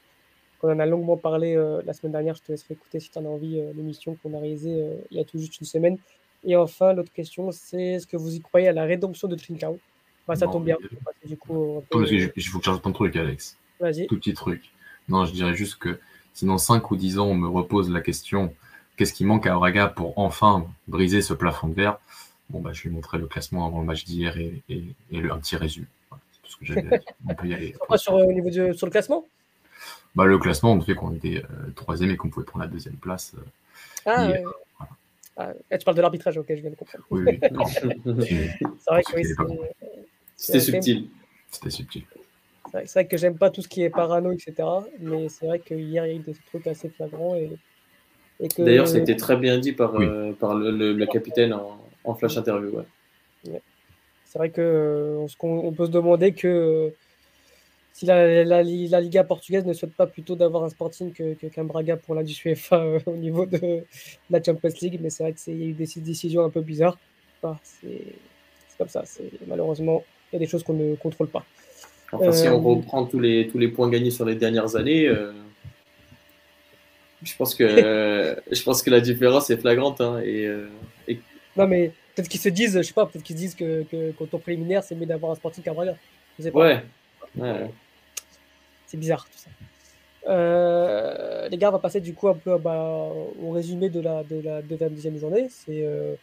qu'on en a longuement parlé la semaine dernière. Je te laisserai écouter si tu en as envie l'émission qu'on a réalisée il y a tout juste une semaine. Et enfin, l'autre question, c'est est-ce que vous y croyez à la rédemption de Trincao? Bah, Ça tombe bien. Du coup, Il faut que j'ajoute un truc, Alex. Vas-y. Tout petit truc. Non, je dirais juste que si dans 5 ou 10 ans, on me repose la question qu'est-ce qui manque à Oraga pour enfin briser ce plafond de verre? Bon, bah, je vais montrer le classement avant le match d'hier et, et, et le, un petit résumé. Voilà, c'est tout ce que j'avais On peut y aller. sur, au niveau de, sur le classement? Bah, Le classement, on fait qu'on était euh, troisième et qu'on pouvait prendre la deuxième place. Euh, ah, hier, voilà. ah, eh, tu parles de l'arbitrage, ok, je viens de comprendre. Oui, oui. c'est vrai que oui, c'était subtil. C'était subtil. C'est vrai que j'aime pas tout ce qui est parano, etc. Mais c'est vrai que hier, il y a eu des trucs assez flagrants. Et, et que... D'ailleurs, c'était très bien dit par, oui. euh, par le, le, le capitaine en, en flash interview, ouais. C'est vrai qu'on on peut se demander que si la, la, Liga portugaise ne souhaite pas plutôt d'avoir un Sporting qu'un que, Braga pour la du UEFA au niveau de la Champions League, mais c'est vrai qu'il y a eu des décisions un peu bizarres. c'est comme ça, malheureusement, il y a des choses qu'on ne contrôle pas. Enfin, si on reprend tous les, tous les points gagnés sur les dernières années, je pense que je pense que la différence est flagrante. Hein, euh, et, Non, mais peut-être qu'ils se disent, je sais pas, peut-être qu'ils disent que, que quand on préliminaire, c'est mieux d'avoir un sportif qu'un Braga. Ouais. C'est bizarre tout ça. Euh, les gars, on va passer du coup un peu bah, au résumé de la, de la, de la deuxième journée. C'est euh,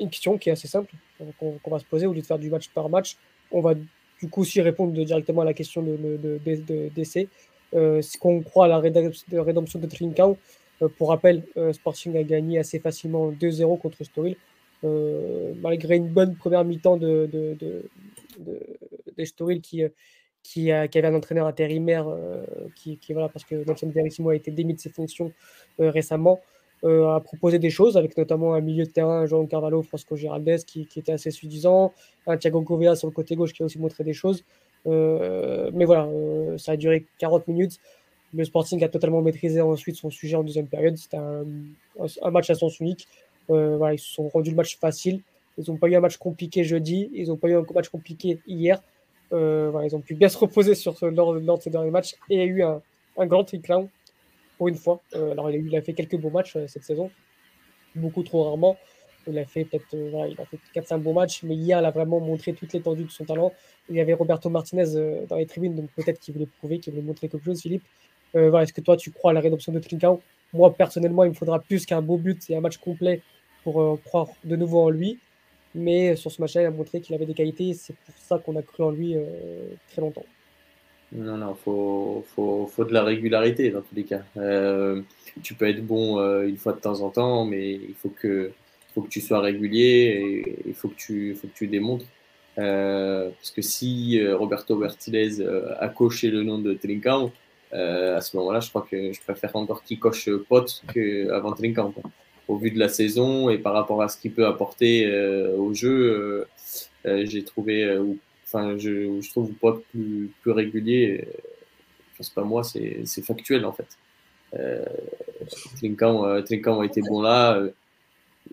une question qui est assez simple qu'on va se poser au lieu de faire du match par match. On va du coup aussi répondre directement à la question de, de, d'essai. Euh, ce qu'on croit à la rédemption de Trincao. Euh, pour rappel, euh, Sporting a gagné assez facilement 2-0 contre Storil, malgré une bonne première mi-temps de, de, de, Storil qui, avait un entraîneur intérimaire qui, voilà, parce que Nelson Verissimo a été démis de ses fonctions récemment. A proposé des choses, avec notamment un milieu de terrain, Jean Carvalho, Frosco Giraldes, qui, qui, était assez suffisant, un Thiago Govea sur le côté gauche qui a aussi montré des choses. Euh, mais voilà, euh, ça a duré 40 minutes. Le Sporting a totalement maîtrisé ensuite son sujet en deuxième période. C'était un, un, match à sens unique. Euh, voilà, ils se sont rendus le match facile. Ils n'ont pas eu un match compliqué jeudi. Ils n'ont pas eu un match compliqué hier. voilà, ils ont pu bien se reposer sur ce, lors, lors, de ces derniers matchs. Et il y a eu un, un grand tricklown pour une fois. alors, il a, fait quelques beaux matchs cette saison. Beaucoup trop rarement. Il a fait peut-être euh, il a fait 4-5 bons matchs, mais hier, il a vraiment montré toute l'étendue de son talent. Il y avait Roberto Martinez euh, dans les tribunes, donc peut-être qu'il voulait prouver, qu'il voulait montrer quelque chose, Philippe. Euh, Est-ce que toi, tu crois à la rédemption de Trincao? Moi, personnellement, il me faudra plus qu'un beau but et un match complet pour croire de nouveau en lui. Mais sur ce match-là, il a montré qu'il avait des qualités. C'est pour ça qu'on a cru en lui très longtemps. Non, non, faut, faut, faut, de la régularité dans tous les cas. tu peux être bon une fois de temps en temps, mais il faut que faut que tu sois régulier et il faut que tu, faut que tu démontres. Euh, parce que si euh, Roberto Bertilez euh, a coché le nom de Trincao, à ce moment-là, je crois que je préfère encore qu'il coche Pot qu'avant Trincao. Au vu de la saison et par rapport à ce qu'il peut apporter au jeu, j'ai trouvé, enfin, je, je, trouve Pot plus, plus régulier. Enfin, c'est pas moi, c'est factuel en fait. Trincao, a été bon là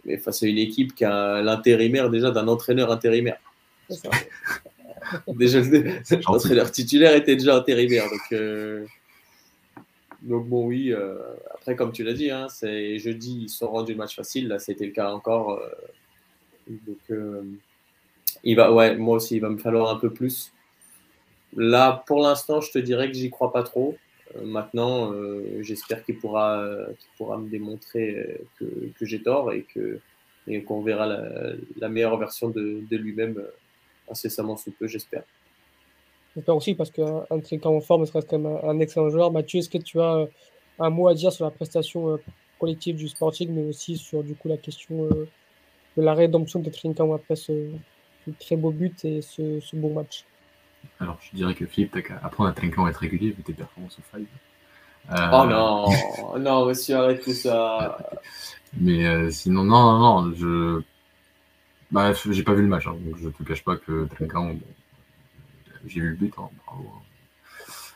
mais face à une équipe qui a l'intérimaire déjà d'un entraîneur intérimaire. déjà, l'entraîneur titulaire était déjà intérimaire. Donc, euh, donc bon, oui. Euh, après, comme tu l'as dit, hein, c'est jeudi, ils sont rendus le match facile. Là, c'était le cas encore. Euh, donc, il va, ouais, moi aussi, il va me falloir un peu plus. Là, pour l'instant, je te dirais que j'y crois pas trop. Euh, maintenant, euh, j'espère qu'il pourra, pourra me démontrer que, que j'ai tort et que et qu'on verra la, meilleure version de, de lui-même euh, incessamment sous peu, j'espère. J'espère aussi parce qu'un Trinquant en forme serait quand même un, excellent joueur. Mathieu, est-ce que tu as un mot à dire sur la prestation collective du Sporting, mais aussi sur du coup la question de la rédemption de Trinquant après ce, très beau but et ce, ce beau match alors, je dirais que Philippe, t'as qu'à apprendre à Trinquant à être régulier vu tes performances au five. Euh... Oh non, non, monsieur, arrête tout ça. Mais euh, sinon, non, non, non, je. Bah, j'ai pas vu le match, hein, donc je te cache pas que Trinquant, j'ai vu le but, hein, bravo.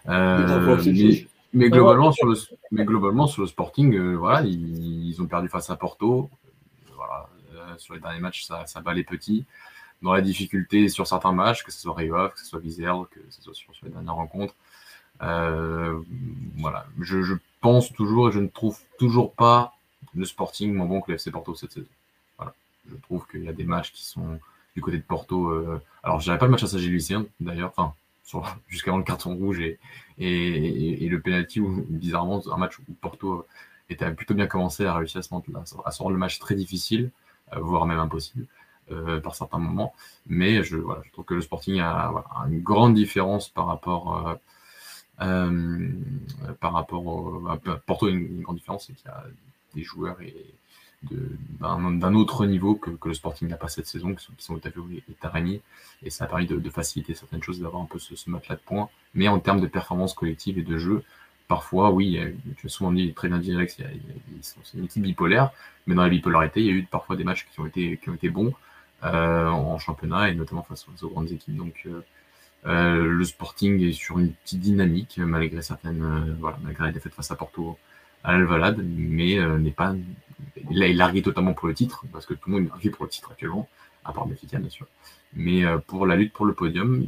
Euh, mais, mais, globalement, sur le, mais globalement, sur le Sporting, euh, voilà, ils, ils, ont perdu face à Porto. Voilà, euh, sur les derniers matchs, ça, ça bat les petits dans la difficulté sur certains matchs, que ce soit Rayov, que ce soit Vizerl, que ce soit sur, les dernières rencontres. Euh, voilà, je, je, pense toujours et je ne trouve toujours pas le Sporting moins bon que le FC Porto cette saison. Voilà, je trouve qu'il y a des matchs qui sont du côté de Porto. Euh, alors, je pas le match à Saint-Gilles d'ailleurs, enfin, jusqu'avant le carton rouge et, et, et, le penalty où bizarrement un match où Porto était plutôt bien commencé, a réussi à se, à se rendre le match très difficile, euh, voire même impossible. Euh, par certains moments. Mais je, voilà, je trouve que le Sporting a, une grande différence par rapport, euh, euh, par rapport au, à Porto. Une, grande différence, c'est qu'il y a des joueurs et d'un autre niveau que, le Sporting n'a pas cette saison, qui sont, qui sont Otavio et, Tarani, et ça a permis de, faciliter certaines choses, d'avoir un peu ce, ce matelas de points. Mais en termes de performance collective et de jeu, parfois, oui, tu as souvent dit très bien dit Alex, c'est une équipe bipolaire, mais dans la bipolarité, il y a eu parfois des matchs qui ont été, qui ont été bons, en championnat et notamment face aux, grandes équipes. Donc le Sporting est sur une petite dynamique malgré certaines, voilà, malgré les défaites face à Porto à l'Alvalade, mais n'est pas, là il largué totalement pour le titre parce que tout le monde est pour le titre actuellement, à part Benfica bien sûr. Mais pour la lutte pour le podium,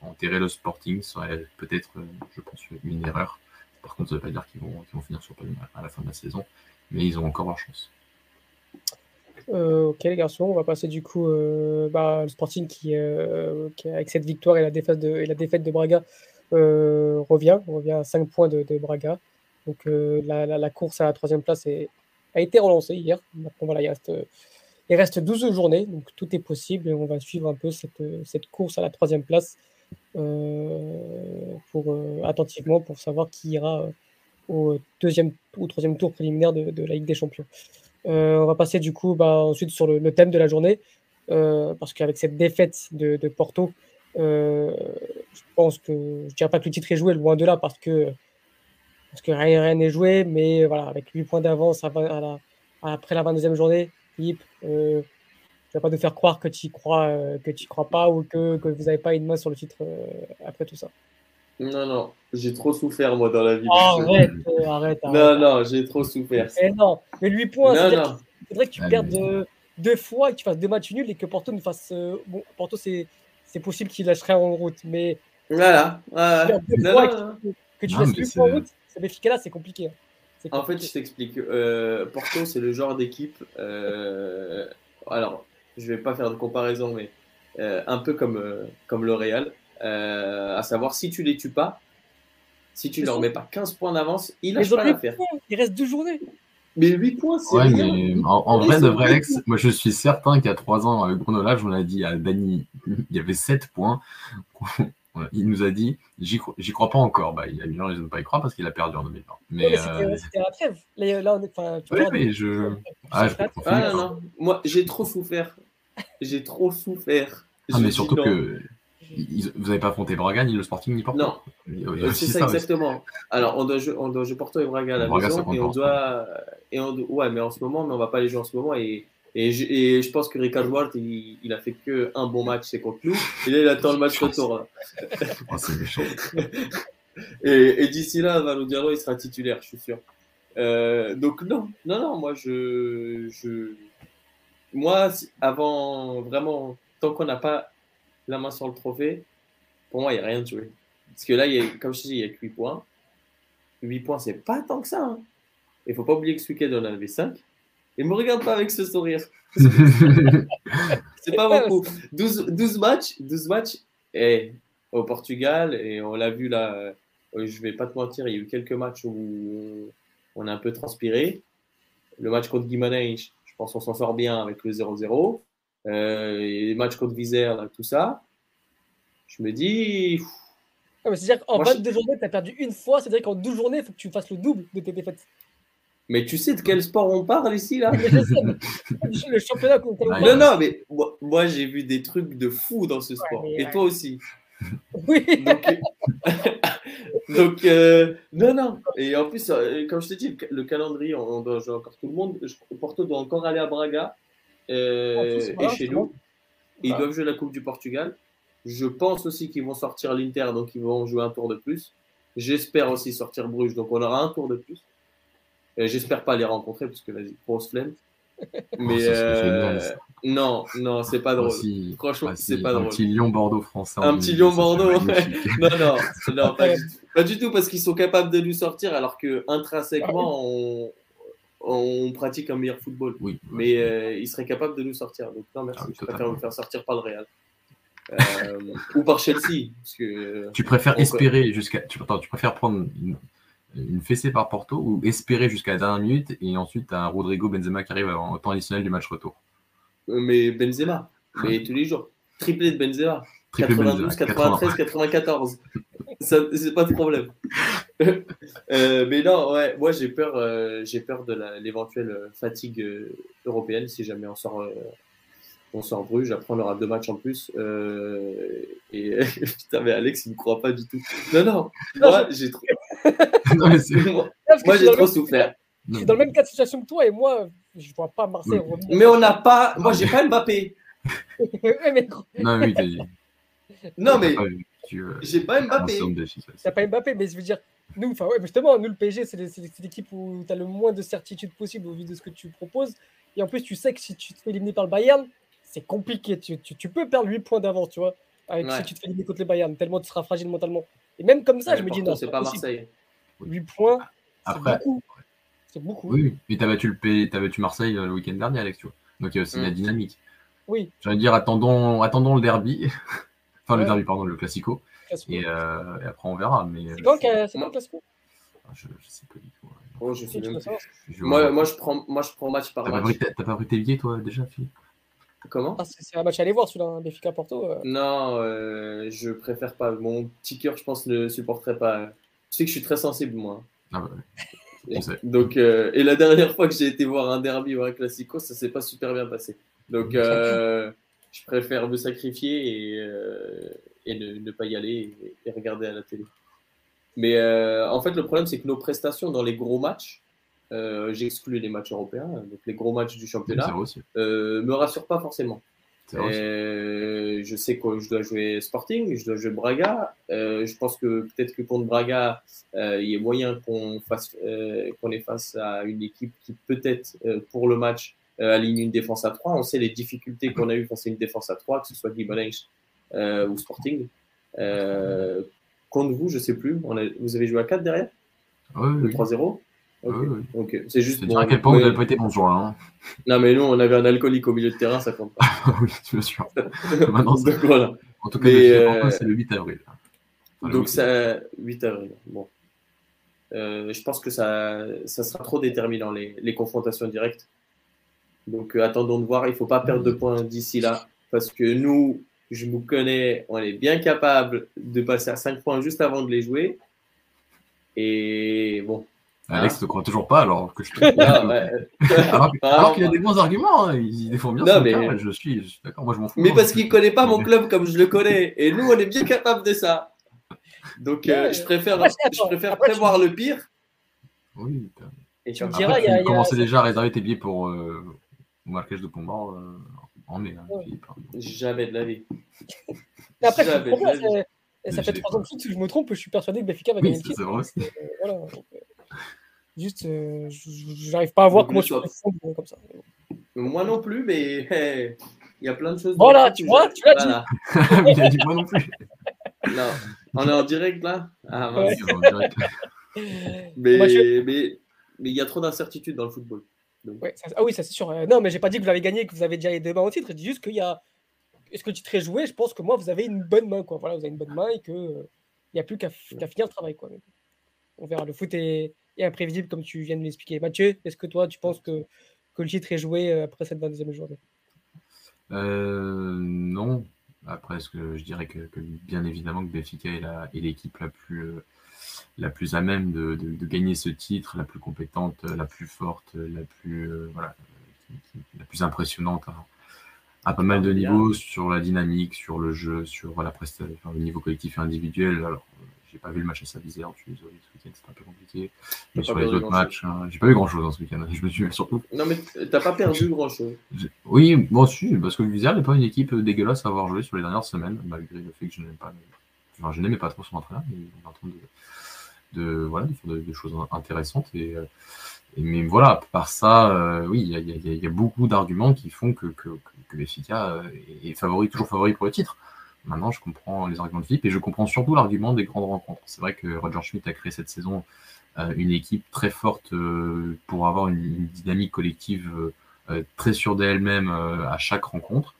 enterrer le Sporting serait peut-être, je pense, une erreur. Par contre, ça ne veut pas dire qu'ils vont, vont, finir sur le podium à la fin de la saison, mais ils ont encore leur chance. Euh, ok les garçons, on va passer du coup euh, bah, le Sporting qui, euh, qui, avec cette victoire et la défaite de, Braga revient, revient à 5 points de, Braga. Donc la, course à la troisième place a été relancée hier. Maintenant voilà, il reste, il reste 12 journées, donc tout est possible on va suivre un peu cette, course à la troisième place attentivement pour savoir qui ira au deuxième ou troisième tour préliminaire de la Ligue des Champions. Euh, on va passer du coup bah, ensuite sur le, thème de la journée, euh, parce qu'avec cette défaite de, Porto, euh, je pense que je ne dirais pas que le titre est joué, loin de là, parce que, parce rien n'est joué, mais voilà, avec 8 points d'avance après la 22e journée, Philippe, je ne vais pas te faire croire que tu crois, crois pas ou que vous n'avez pas une main sur le titre après tout ça. Non, non, j'ai trop souffert, moi, dans la vie. arrête, arrête, arrête, Non, non, j'ai trop souffert. Mais non, mais 8 points, c'est faudrait que tu perdes deux, fois, que tu fasses deux matchs nuls et que Porto ne fasse. Euh, bon, Porto, c'est possible qu'il lâcherait en route, mais. Voilà. Que, tu fasses plus en route, ça là, c'est compliqué. Hein. En fait, je t'explique. Euh, Porto, c'est le genre d'équipe. Euh, alors, je vais pas faire de comparaison, mais un peu comme, comme le Real. Euh, à savoir si tu les tues pas, si tu leur mets pas 15 points d'avance, il lâchent pas l'affaire. Il reste deux journées. Mais 8 points, c'est ouais, Mais en, vrai, de vrai, Alex, moi je suis certain qu'il y a 3 ans, avec Bruno Lage, on a dit à Dany, il y avait 7 points. il nous a dit, j'y crois, crois pas encore. Bah, il a bien raison de ne pas y croire parce qu'il a perdu en 2020. Mais, euh... c'était la trêve. Là, on est, oui, mais je. Ah, je ah, non, non. Moi, j'ai trop souffert. J'ai trop souffert. Ah, mais surtout que vous n'avez pas affronté Braga, ni le Sporting, ni Porto Non, c'est ça, exactement. Alors, on doit, jouer, on doit jouer Porto et Braga à la maison, et on doit... Et on, ouais, mais en ce moment, mais on va pas les jouer en ce moment, et, et, je, et je pense que Ricard Ward, il, il, a fait que un bon match, c'est contre nous, et là, il attend le match retour. Là. oh, c'est méchant. et, et d'ici là, Valo Diallo, il sera titulaire, je suis sûr. Euh, donc, non, non, non, moi, je... je... Moi, avant, vraiment, tant qu'on n'a pas la main sur le trophée, pour moi, il n'y a rien de joué. Parce que là, il y a, comme je te dis, il y a que 8 points. 8 points, c'est pas tant que ça. Hein. Il ne faut pas oublier que ce week-end, on en avait 5. Et me regarde pas avec ce sourire. c'est pas beaucoup. 12, 12, matchs, 12 matchs et au Portugal, et on l'a vu là, euh, je vais pas te mentir, il y a eu quelques matchs où on a un peu transpiré. Le match contre Guimarães, je pense qu'on s'en sort bien avec le 0-0 euh, les matchs contre Vizère, tout ça, je me dis. Ah, c'est-à-dire qu'en 22 journées, tu as perdu une fois, c'est-à-dire qu'en 12 journées, il faut que tu fasses le double de tes défaites. Mais tu sais de quel sport on parle ici, là? Le championnat qu'on Non, non, mais moi, j'ai vu des trucs de fou dans ce sport. Et toi aussi. Oui. Donc, euh, non, non. Et en plus, euh, comme je te dis, le calendrier, on doit jouer encore tout le monde. Porto doit encore aller à Braga. Euh, et chez nous. Ils doivent jouer la Coupe du Portugal. Je pense aussi qu'ils vont sortir l'Inter, donc ils vont jouer un tour de plus. J'espère aussi sortir Bruges, donc on aura un tour de plus. J'espère pas les rencontrer parce que vas-y, grosse flemme. Mais euh, non, non, c'est pas drôle. Franchement, c'est pas drôle. Un petit Lyon-Bordeaux français. Un petit Lyon-Bordeaux. non, non, non pas, du, pas, du, tout parce qu'ils sont capables de nous sortir alors que intrinsèquement, on, on pratique un meilleur football. Oui, mais euh, il serait capable de nous sortir. Donc non, merci. Ah je préfère me faire sortir par le Real. Euh, ou par Chelsea. Parce que, tu préfères espérer jusqu'à. Tu, tu préfères prendre une, fessée par Porto ou espérer jusqu'à la dernière minute et ensuite un Rodrigo Benzema qui arrive en temps additionnel du match retour? Euh, Mais Benzema, mais tous les jours. Triplé de Benzema. 92, 93, 94. C'est pas de problème. Euh, mais non, ouais, moi j'ai peur, euh, j'ai peur de l'éventuelle fatigue euh, européenne si jamais on sort, on sort Bruges. Après, on aura deux matchs en plus. et putain, mais Alex, il ne croit pas du tout. Non, non, moi j'ai trop, moi, j'ai trop souffert. Je suis dans le même cas de situation que toi et moi, je vois pas Marseille Mais on n'a pas, moi j'ai pas Mbappé. Non, oui, Non, mais pas vécu, euh, j'ai pas Mbappé. t'as pas Mbappé, mais je veux dire, nous, enfin, ouais, justement, nous, le PSG, c'est l'équipe où tu as le moins de certitude possible au vu de ce que tu proposes. Et en plus, tu sais que si tu te fais éliminer par le Bayern, c'est compliqué. Tu, tu- tu peux perdre 8 points d'avance, tu vois, avec, Ouais. si tu te fais éliminer contre le Bayern, tellement tu seras fragile mentalement. Et même comme ça, Ouais, je me dis, non, c'est pas possible. Marseille. 8 points, c'est Après, beaucoup. C'est beaucoup. oui, mais t'as battu, le P... t'as battu Marseille euh, le week-end dernier, Alex, tu vois. Donc il y a aussi de la Mm. dynamique. Oui, J'allais dire, attendons, attendons le derby. enfin, le derby, pardon, le classico. classico. Et, euh, et après, on verra. Mais C'est euh, quand, le classico? je, je sais pas du tout. Oh, je sais même. Je- Moi, moi, je prends, moi, je prends match par T'as pas, match. pris, t'as pas pris tes billets, toi, déjà, Philippe? Comment? Ah, c'est c'est un match à aller voir celui-là, hein, Benfica Porto. euh. Non, euh, je préfère pas. Mon petit cœur, je pense, ne supporterait pas. Tu sais que je suis très sensible, moi. Ah bah, Et, donc, euh, et la dernière fois que j'ai été voir un derby ou un classico, ça s'est pas super bien passé. Donc, euh, je préfère me sacrifier et, euh, et ne, ne pas y aller et, et regarder à la télé. Mais euh, en fait, le problème, c'est que nos prestations dans les gros matchs, euh, j'exclus les matchs européens, donc les gros matchs du championnat, euh, me rassurent pas forcément. Je sais que je dois jouer Sporting, je dois jouer Braga. Je pense que peut-être que contre Braga, il y a moyen qu'on fasse, qu'on est face à une équipe qui peut-être pour le match euh, aligne une défense à 3. On sait les difficultés qu'on a eues face à une défense à 3, que ce soit Gimenez euh, ou Sporting. Euh, contre vous, je sais plus. On a, vous avez joué à 4 derrière? Le oui. 3-0 Ouais, Ok. ouais. Ok. C'est juste. Bon, à quel point vous n'avez pas été bon ce jour-là. Hein. Non, mais nous, on avait un alcoolique au milieu de terrain, ça compte pas. oui, bien sûr. Maintenant, Donc voilà. En tout cas, le euh, c'est le 8 avril. Enfin, le Donc week-end. ça, 8 avril. Bon. Euh, je pense que ça, ça sera trop déterminant les, les confrontations directes. Donc euh, attendons de voir. Il faut pas perdre de points d'ici là parce que nous, je vous connais, on est bien capable de passer à 5 points juste avant de les jouer. Et bon. Alex ne croit toujours pas, alors que je te. Non, alors Ah, alors qu'il a des bons arguments, hein, il défend bien Non, son mais- cas, je suis, je suis d'accord, moi je m'en fous. Mais hein. parce qu'il connaît pas mon club comme je le connais. Et nous, on est bien capable de ça. Donc euh, je préfère, je préfère après, tu- prévoir le pire. Oui, t'as- Et Tu me diras, il y a- tu il y a- commençais déjà à réserver tes billets pour euh, Marrakech de Pombord euh, en mai, hein, Ouais. Jamais de la vie. Mais après, je Jamais de la vie. ça fait trois ans de suite, si je me trompe, je suis persuadé que Benfica va Oui, gagner titre. c'est vrai. Euh, voilà. donc, euh, Juste, euh, je- je- j'arrive pas à voir comment soir. fondre comme ça. Moi non plus, mais hey, il y a plein de choses. Voilà, dans le tu vois, que tu l'as Voilà. Mais il a dit moi non plus. Non, on est en direct là? Ah. Ouais. Que- Mais je- mais mais il y a trop d'incertitudes dans le football. Ouais, ça- ah oui, ça c'est sûr. Euh, non, mais j'ai pas dit que vous avez gagné, que vous avez déjà les deux mains au titre. Je dis juste qu'il y a. Est-ce que le titre est joué Je pense que moi, vous avez une bonne main. Quoi. Voilà, vous avez une bonne main et qu'il n'y a plus qu'à finir le travail. Quoi. Mais On verra. Le foot est, est imprévisible, comme tu viens de l'expliquer. Mathieu, est-ce que toi, tu penses que, que le titre est joué euh, après cette 22e journée? Euh, non. Après, ce que je dirais que, que bien évidemment que Benfica est la- est l'équipe la plus euh, la plus à même de, de- de gagner ce titre, la plus compétente, la plus forte, la plus euh, voilà, la plus impressionnante à, à pas mal de niveaux sur la dynamique, sur le jeu, sur la prestation, enfin, le niveau collectif et individuel. Alors, euh, j'ai pas vu le match à Savizère, je suis désolé, ce week-end c'était un peu compliqué. Mais sur les autres grand-chose. matchs, hein, j'ai pas vu grand chose dans ce week-end. Je me suis surtout Non mais t'as pas perdu grand chose. j'ai- Oui, moi aussi, parce que Vizère n'est pas une équipe dégueulasse à avoir joué sur les dernières semaines, malgré le fait que je n'aime pas, enfin, je n'aimais pas trop son entraîneur, mais il est en train de, de, voilà, de choses intéressantes. Et, euh, et- mais voilà, à part ça, euh, oui, il y a, y y a beaucoup d'arguments qui font que, que, que, Benfica, euh, est favori, toujours favori pour le titre. Maintenant, je comprends les arguments de Philippe et je comprends surtout l'argument des grandes rencontres. C'est vrai que Roger Schmidt a créé cette saison une équipe très forte pour avoir une, dynamique collective très sûre d'elle-même à chaque rencontre.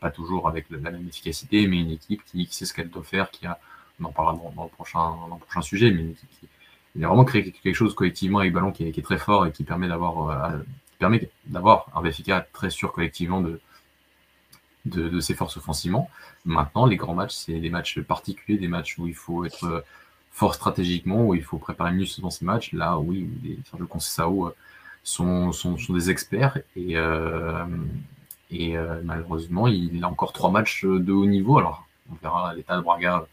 Pas toujours avec la même efficacité, mais une équipe qui, qui sait ce qu'elle doit faire, qui a, on en parlera dans, le, prochain, dans le prochain sujet, mais il a vraiment créé quelque chose collectivement avec ballon qui est, très fort et qui permet d'avoir euh, permet d'avoir un Benfica très sûr collectivement de, ses forces offensivement. Maintenant, les grands matchs, c'est des matchs particuliers, des matchs où il faut être euh, fort stratégiquement, où il faut préparer mieux dans ces matchs. Là, oui, les Sergio Conceição euh, sont, sont, sont des experts et, malheureusement, il a encore trois matchs de haut niveau. Alors, on verra l'état de Braga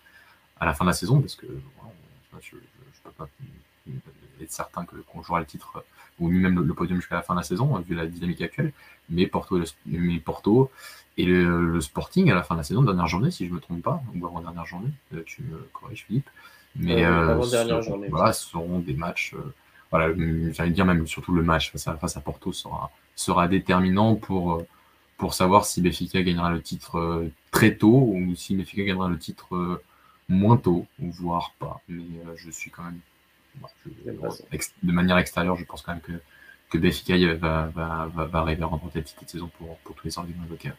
à la fin de la saison parce que voilà, je ne peux pas être certain qu'on jouera le titre ou même le, podium jusqu'à la fin de la saison, vu la dynamique actuelle. Mais Porto et le, Porto et le, Sporting à la fin de la saison, dernière journée, si je ne me trompe pas, ou avant dernière journée, tu me corriges Philippe. Mais euh, voilà, ce seront des matchs. voilà, j'allais dire même surtout le match face à, face à Porto sera, sera déterminant pour pour savoir si Benfica gagnera le titre euh, très tôt ou si Benfica gagnera le titre euh, moins tôt, voire pas. Mais euh, je suis quand même, de manière extérieure, je pense quand même que, que Benfica va, va, va, arriver à remporter titre de saison pour, pour tous les arguments évoqués.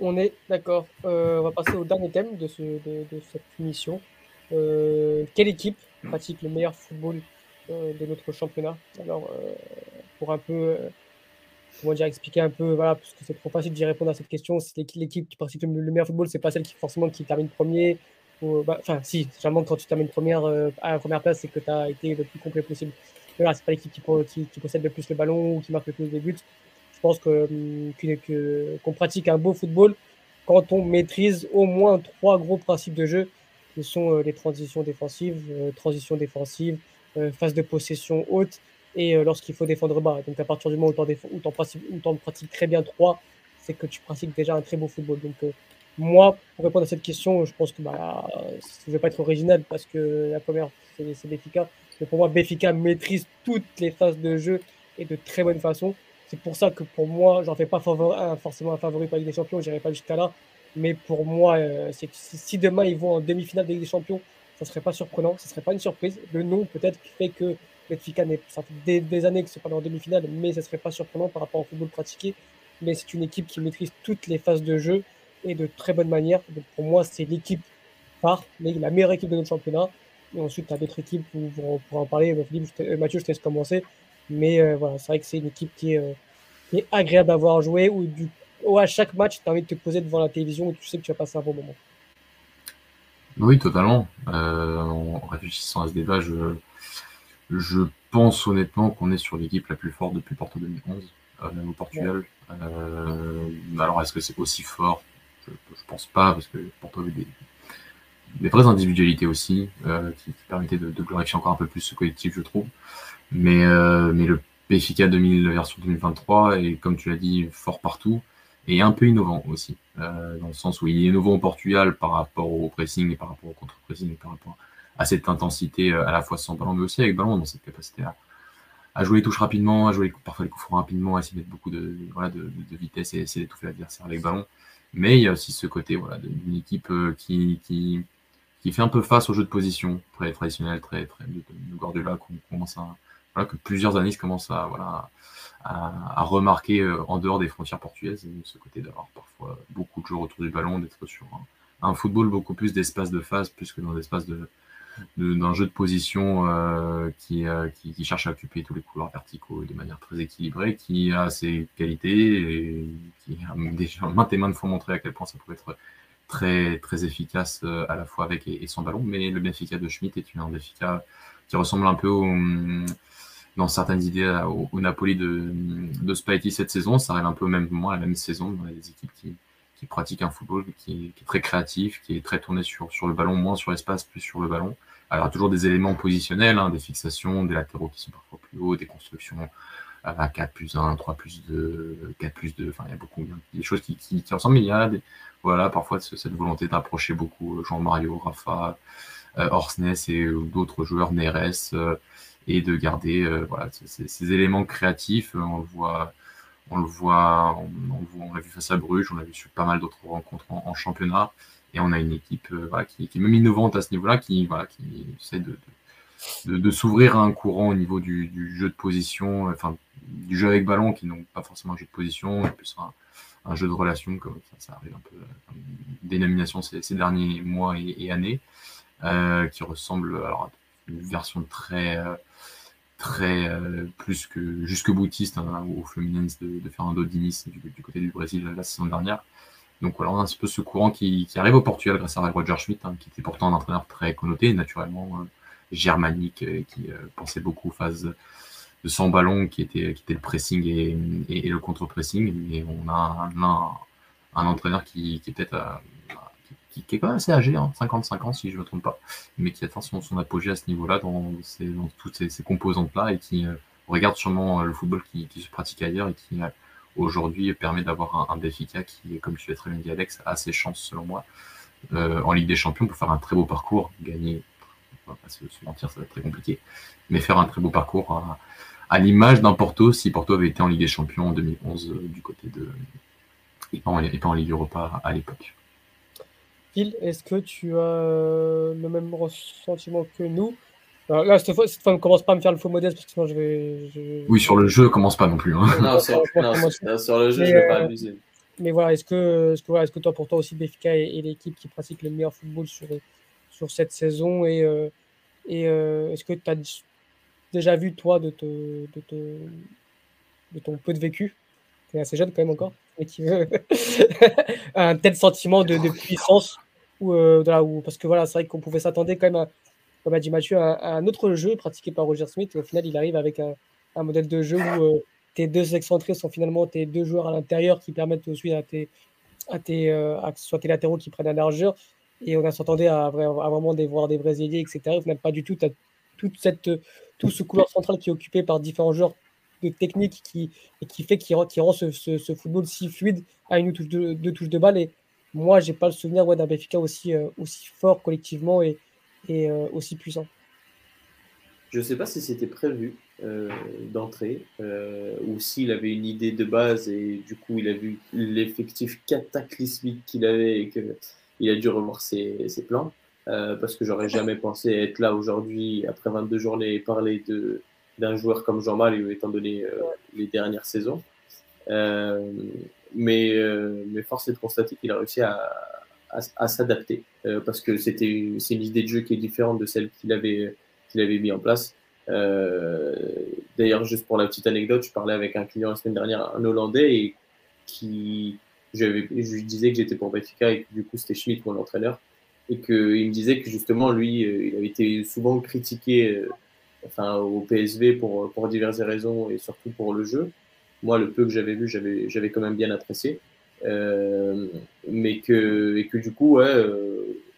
On est d'accord. on va passer au dernier thème de, ce, de, cette émission. quelle équipe pratique le meilleur football de notre championnat? Alors, pour un peu comment dire, expliquer un peu, voilà, parce que c'est trop facile d'y répondre à cette question. C'est l'équipe qui pratique le meilleur football, c'est pas celle qui forcément qui termine premier. Bah, enfin, si, généralement, quand tu termines première, euh, à la première place, c'est que tu as été le plus complet possible. Mais là, c'est pas l'équipe qui, possède le plus le ballon ou qui marque le plus de buts. Je pense hum, qu'on pratique un beau football quand on maîtrise au moins trois gros principes de jeu, qui sont euh, les transitions défensives, euh, transitions défensives, phase de possession haute et euh, lorsqu'il faut défendre bas. Donc à partir du moment où tu en, pratiques très bien trois, c'est que tu pratiques déjà un très beau football. Donc euh, moi, pour répondre à cette question, je pense que bah, je ne vais pas être original parce que la première, c'est Béfica. Mais pour moi, Béfica maîtrise toutes les phases de jeu et de très bonne façon. C'est pour ça que pour moi, j'en fais pas forcément un favori pour la Ligue des Champions, je n'irai pas jusqu'à là. Mais pour moi, euh, si demain ils vont en demi-finale de Ligue des Champions, ça serait pas surprenant, ne serait pas une surprise. Le nom peut-être fait que Benfica, ça fait des, années que c'est pas dans demi-finale, mais ce serait pas surprenant par rapport au football pratiqué. Mais c'est une équipe qui maîtrise toutes les phases de jeu et de très bonne manière. Donc pour moi, c'est l'équipe par la meilleure équipe de notre championnat. Et ensuite, tu as d'autres équipes où on pourra en parler. Euh, Mathieu, je te laisse commencer. Mais euh, voilà, c'est vrai que c'est une équipe qui est, euh, agréable à voir jouer, où, du, à chaque match, tu as envie de te poser devant la télévision et tu sais que tu vas passer un bon moment. Oui, totalement. en réfléchissant à ce débat, je, je pense honnêtement qu'on est sur l'équipe la plus forte depuis Porto 2011, euh, même au Portugal. Euh, alors est-ce que c'est aussi fort? Je, ne pense pas, parce que Porto avait des, des vraies individualités aussi, euh, qui, permettaient de, glorifier encore un peu plus ce collectif, je trouve. Mais, mais le PFK 2000 version 2023 est, comme tu l'as dit, fort partout et un peu innovant aussi, dans le sens où il est innovant au Portugal par rapport au pressing et par rapport au contre-pressing par rapport cette intensité euh, à la fois sans ballon, mais aussi avec ballon, dans cette capacité à, à jouer les touches rapidement, à jouer parfois les coups francs rapidement, à essayer de mettre beaucoup de, vitesse et essayer d'étouffer l'adversaire avec ballon. Mais il y a aussi ce côté d'une équipe euh, qui, fait un peu face au jeu de position très traditionnel, très, très de, de Guardiola, à, que plusieurs années commencent à, à, à remarquer euh, en dehors des frontières portugaises, ce côté d'avoir parfois beaucoup de joueurs autour du ballon, d'être sur un, un, football beaucoup plus d'espace de phase, plus que dans l'espace de, d'un jeu de position euh, qui, euh, qui, cherche à occuper tous les couloirs verticaux de manière très équilibrée, qui a ses qualités et qui a déjà maintes et maintes fois montré à quel point ça pouvait être très, très efficace euh, à la fois avec et, sans ballon. Mais le Benfica de Schmidt est un Benfica qui ressemble un peu au, dans certaines idées au, Napoli de, de cette saison. Ça arrive un peu même moment à la même saison dans les équipes qui, qui pratique un football qui est, très créatif, qui est très tourné sur, sur le ballon, moins sur l'espace, plus sur le ballon. Alors toujours des éléments positionnels, hein, des fixations, des latéraux qui sont parfois plus hauts, des constructions à 4 plus 1, 3 plus 2, 4 plus 2, enfin il y a beaucoup des choses qui, qui, ressemblent, mais il y a des, voilà, parfois cette volonté d'approcher beaucoup euh, Jean-Mario, Rafa, euh, et d'autres joueurs, Neres, euh, et de garder euh, voilà, ces, éléments créatifs, on voit on le voit, on, l'a vu face à Bruges, on l'a vu sur pas mal d'autres rencontres en, championnat. Et on a une équipe euh, qui, est même innovante à ce niveau-là, qui, voilà, qui essaie de, s'ouvrir à un courant au niveau du, jeu de position, enfin du jeu avec ballon, qui n'ont pas forcément un jeu de position, plus un, jeu de relation, comme ça, arrive un peu, une dénomination ces, derniers mois et, années, euh, qui ressemble alors, à une version très. Euh, très euh, plus que jusque boutiste hein, au Fluminense de, de Fernando Diniz du, du, côté du Brésil la saison dernière. Donc voilà, on a un peu ce courant qui, arrive au Portugal grâce à Roger Schmidt, hein, qui était pourtant un entraîneur très connoté, naturellement euh, germanique, euh, qui pensait beaucoup aux phases de sans ballon, qui était, qui était le pressing et, et, le contre-pressing. Mais on a un, un, entraîneur qui, qui est peut-être qui, est quand même assez âgé, 55 hein, ans si je ne me trompe pas, mais qui atteint son, apogée à ce niveau-là dans, toutes ces, composantes-là et qui regarde sûrement le football qui, se pratique ailleurs et qui aujourd'hui permet d'avoir un, un qui, comme tu l'as très bien dit Alex, a ses chances selon moi en Ligue des Champions pour faire un très beau parcours, gagner, on va pas se, mentir, ça va être très compliqué, mais faire un très beau parcours à, l'image d'un Porto si Porto avait été en Ligue des Champions en 2011 euh, du côté de. et pas en, Ligue Europa à l'époque. Phil, est-ce que tu as euh, le même ressentiment que nous? Là, cette fois, cette fois, ne commence pas à me faire le faux modeste parce que sinon je vais. Oui, sur le jeu, commence pas non plus. Hein. Non, sur, le jeu, je ne vais pas euh, abuser. Mais voilà, est-ce que, est-ce que, voilà, est-ce que toi, pour toi aussi, Béfica est, l'équipe qui pratique le meilleur football sur, sur cette saison? Et, et est-ce que tu as déjà vu, toi, de, de, de ton peu de vécu? Tu es assez jeune quand même encore, mais qui veut un tel sentiment de, puissance euh, parce que voilà, c'est vrai qu'on pouvait s'attendre quand même, à, comme a dit Mathieu, à, un autre jeu pratiqué par Roger Smith. Et au final, il arrive avec un, modèle de jeu où euh, tes deux excentrés sont finalement tes deux joueurs à l'intérieur qui permettent aussi à tes, à tes, euh, soit tes latéraux qui prennent la largeur. Et on a s'entendait à, vraiment des, voir des Brésiliens, etc. Au final, pas du tout. Toute cette tout ce couloir central qui est occupé par différents joueurs de technique qui, et qui fait qui rend, ce, football si fluide à une ou deux, touches de balle. Et moi, j'ai pas le souvenir ouais, d'un Benfica aussi, euh, aussi fort collectivement et, et euh, aussi puissant. Je ne sais pas si c'était prévu euh, d'entrée ou s'il avait une idée de base et du coup il a vu l'effectif cataclysmique qu'il avait et qu'il a dû revoir ses, ses plans. Euh, parce que j'aurais jamais pensé être là aujourd'hui, après 22 journées, et parler d'un joueur comme Jean-Mal, étant donné euh, les dernières saisons. Euh, mais, mais force est de constater qu'il a réussi à, s'adapter, parce que c'est une idée de jeu qui est différente de celle qu'il avait, mis en place. D'ailleurs, juste pour la petite anecdote, je parlais avec un client la semaine dernière, un Hollandais, et qui, je lui disais que j'étais pour Benfica et que du coup c'était Schmidt, mon entraîneur et qu'il me disait que justement, lui, euh, il avait été souvent critiqué euh, au PSV pour diverses raisons et surtout pour le jeu. Moi, le peu que j'avais vu, j'avais, j'avais quand même bien apprécié. Euh, mais que, et que du coup, ouais,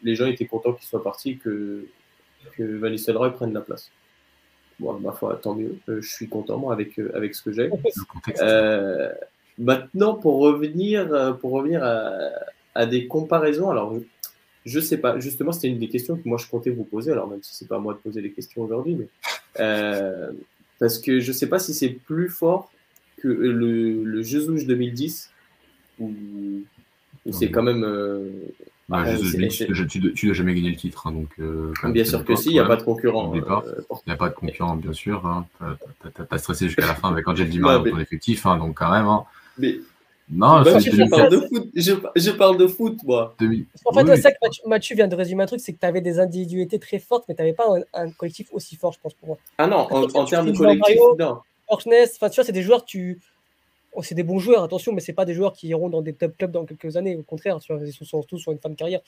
les gens étaient contents qu'il soit parti, que, que Van Nistelrooy prenne la place. Bon, ma foi, tant mieux. je suis content, moi, avec, avec ce que j'ai. maintenant, pour revenir, pour revenir à, à des comparaisons, alors je sais pas. Justement, c'était une des questions que moi je comptais vous poser. Alors même si c'est pas à moi de poser les questions aujourd'hui, mais euh, parce que je sais pas si c'est plus fort que le, le Jesouche 2010 ou, c'est quand même. Euh, bah, tu, ne dois jamais gagner le titre, hein, donc. Euh, bien sûr que si, il n'y a pas de concurrent. Il n'y a pas de concurrent, bien sûr. Hein. Tu as, stressé jusqu'à la fin avec Angel Di Maria dans ton effectif, hein, donc quand même. Hein. Mais non, je, parle de foot. Je, parle de foot, moi. En fait, c'est ça que Mathieu, vient de résumer un truc, c'est que tu avais des individualités très fortes, mais tu n'avais pas un, collectif aussi fort, je pense, pour moi. Ah non, en, termes de collectif, non. Enfin, tu vois, c'est des joueurs, tu. Oh, c'est des bons joueurs, attention, mais c'est pas des joueurs qui iront dans des top clubs dans quelques années. Au contraire, tu vois, ils sont tous sur une fin de carrière.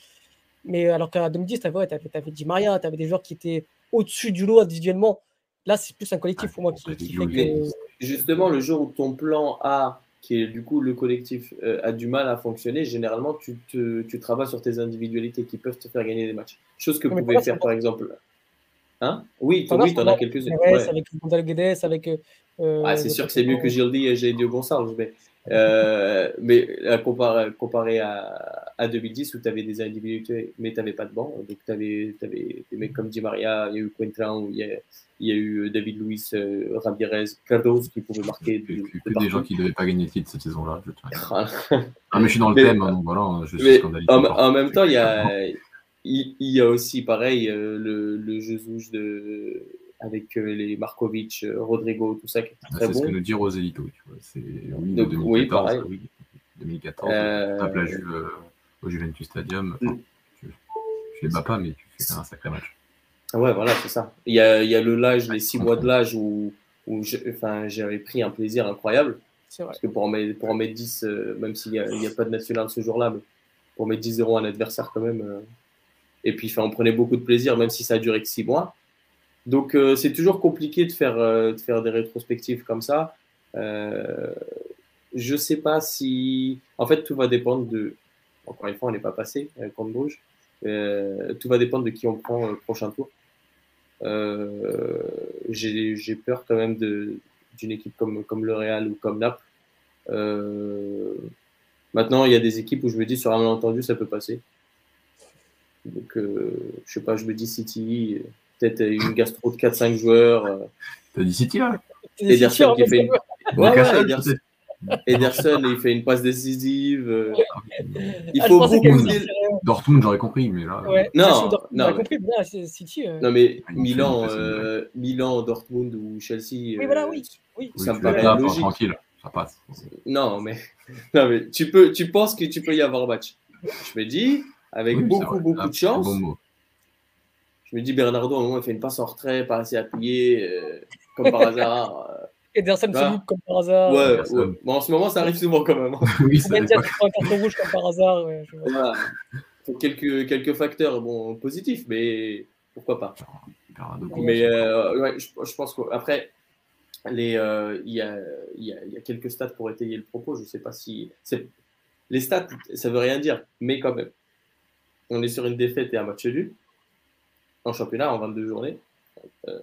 Mais alors qu'à 2010, tu avais, avais, avais Di Maria, tu avais des joueurs qui étaient au-dessus du lot individuellement. Là, c'est plus un collectif pour moi qui, qui fait que... Justement, le jour où ton plan A qui est du coup le collectif euh, a du mal à fonctionner, généralement tu, te, tu travailles sur tes individualités qui peuvent te faire gagner des matchs. Chose que vous pouvez faire par exemple. Hein? Oui, tu oui, en as quelques-unes. Ouais. Avec Guedes, avec. Euh, ah, c'est sûr que c'est mieux que Gildi et Gédio Gonçalves, mais, euh, mais comparé, comparé à, à 2010 où tu avais des individualités, mais tu n'avais pas de banc. Donc tu avais, avais, des mecs comme Di Maria, il y a eu Quentin, il y a, il y a eu euh, David Luiz, euh, Ramirez, Carlos qui pouvaient marquer. De, que, que des gens qui ne devaient pas gagner de titre cette saison-là. ah, mais je suis dans le thème, hein, donc voilà, je suis scandalisé. En, en, même temps, il y a, il, il y a aussi, pareil, euh, le, le jeu de avec les Markovic, Rodrigo, tout ça qui est ah, très bon. C'est ce que nous dit Roselito. C'est oui, donc, 2014, oui, pareil. Oui, 2014, euh... tape la Juve au Juventus Stadium. Enfin, mm. tu, tu les bats pas, mais tu fais un sacré match. Ouais, voilà, c'est ça. Il y a, il y a le l'âge, les six mois de l'âge où, où j'avais pris un plaisir incroyable. Parce que pour en mettre, pour en mettre 10, euh, même s'il n'y a, a, pas de national ce jour-là, mais pour mettre 10 euros à un adversaire quand même. Euh, et puis, on prenait beaucoup de plaisir, même si ça a duré que 6 mois. Donc, euh, c'est toujours compliqué de faire, de faire des rétrospectives comme ça. je ne sais pas si. En fait, tout va dépendre de encore une fois, on n'est pas passé contre Bruges. tout va dépendre de qui on prend le prochain tour. J'ai peur quand même d'une équipe comme, comme le Real ou comme Naples. maintenant, il y a des équipes où je me dis sur un malentendu, ça peut passer. Donc, euh, je sais pas, je me dis City, peut-être une gastro de 4-5 joueurs. Euh. T'as dit City là? Ederson qui fait une. Ouais, ouais, Ederson. Ederson, il fait une passe décisive. Euh. Il ah, faut beaucoup. Dortmund, j'aurais compris, mais là. Ouais. Non, non. compris, City. Non, mais Milan, Milan, Dortmund ou Chelsea. Oui, voilà, oui. oui. Ça me paraît logique. Tranquille, ça passe. Non, mais, non, mais tu, peux, tu penses que tu peux y avoir match. Je me dis, avec beaucoup, beaucoup de chance. je me dis, Bernardo, à un moment, il fait une passe en retrait, pas assez appuyé, euh, comme par hasard. Euh. Ederson bah, comme par hasard. Ouais, ouais. Bon, en ce moment, ça arrive souvent quand même. Hein. oui, ça un carton rouge comme par hasard. Ouais, voilà. quelques, quelques facteurs bon, positifs, mais pourquoi pas. Mais euh, ouais, je, je, pense qu'après, il euh, y, a, y, a, y, a, quelques stats pour étayer le propos. Je ne sais pas si. Les stats, ça veut rien dire, mais quand même on est sur une défaite et un match nul en championnat en 22 journées.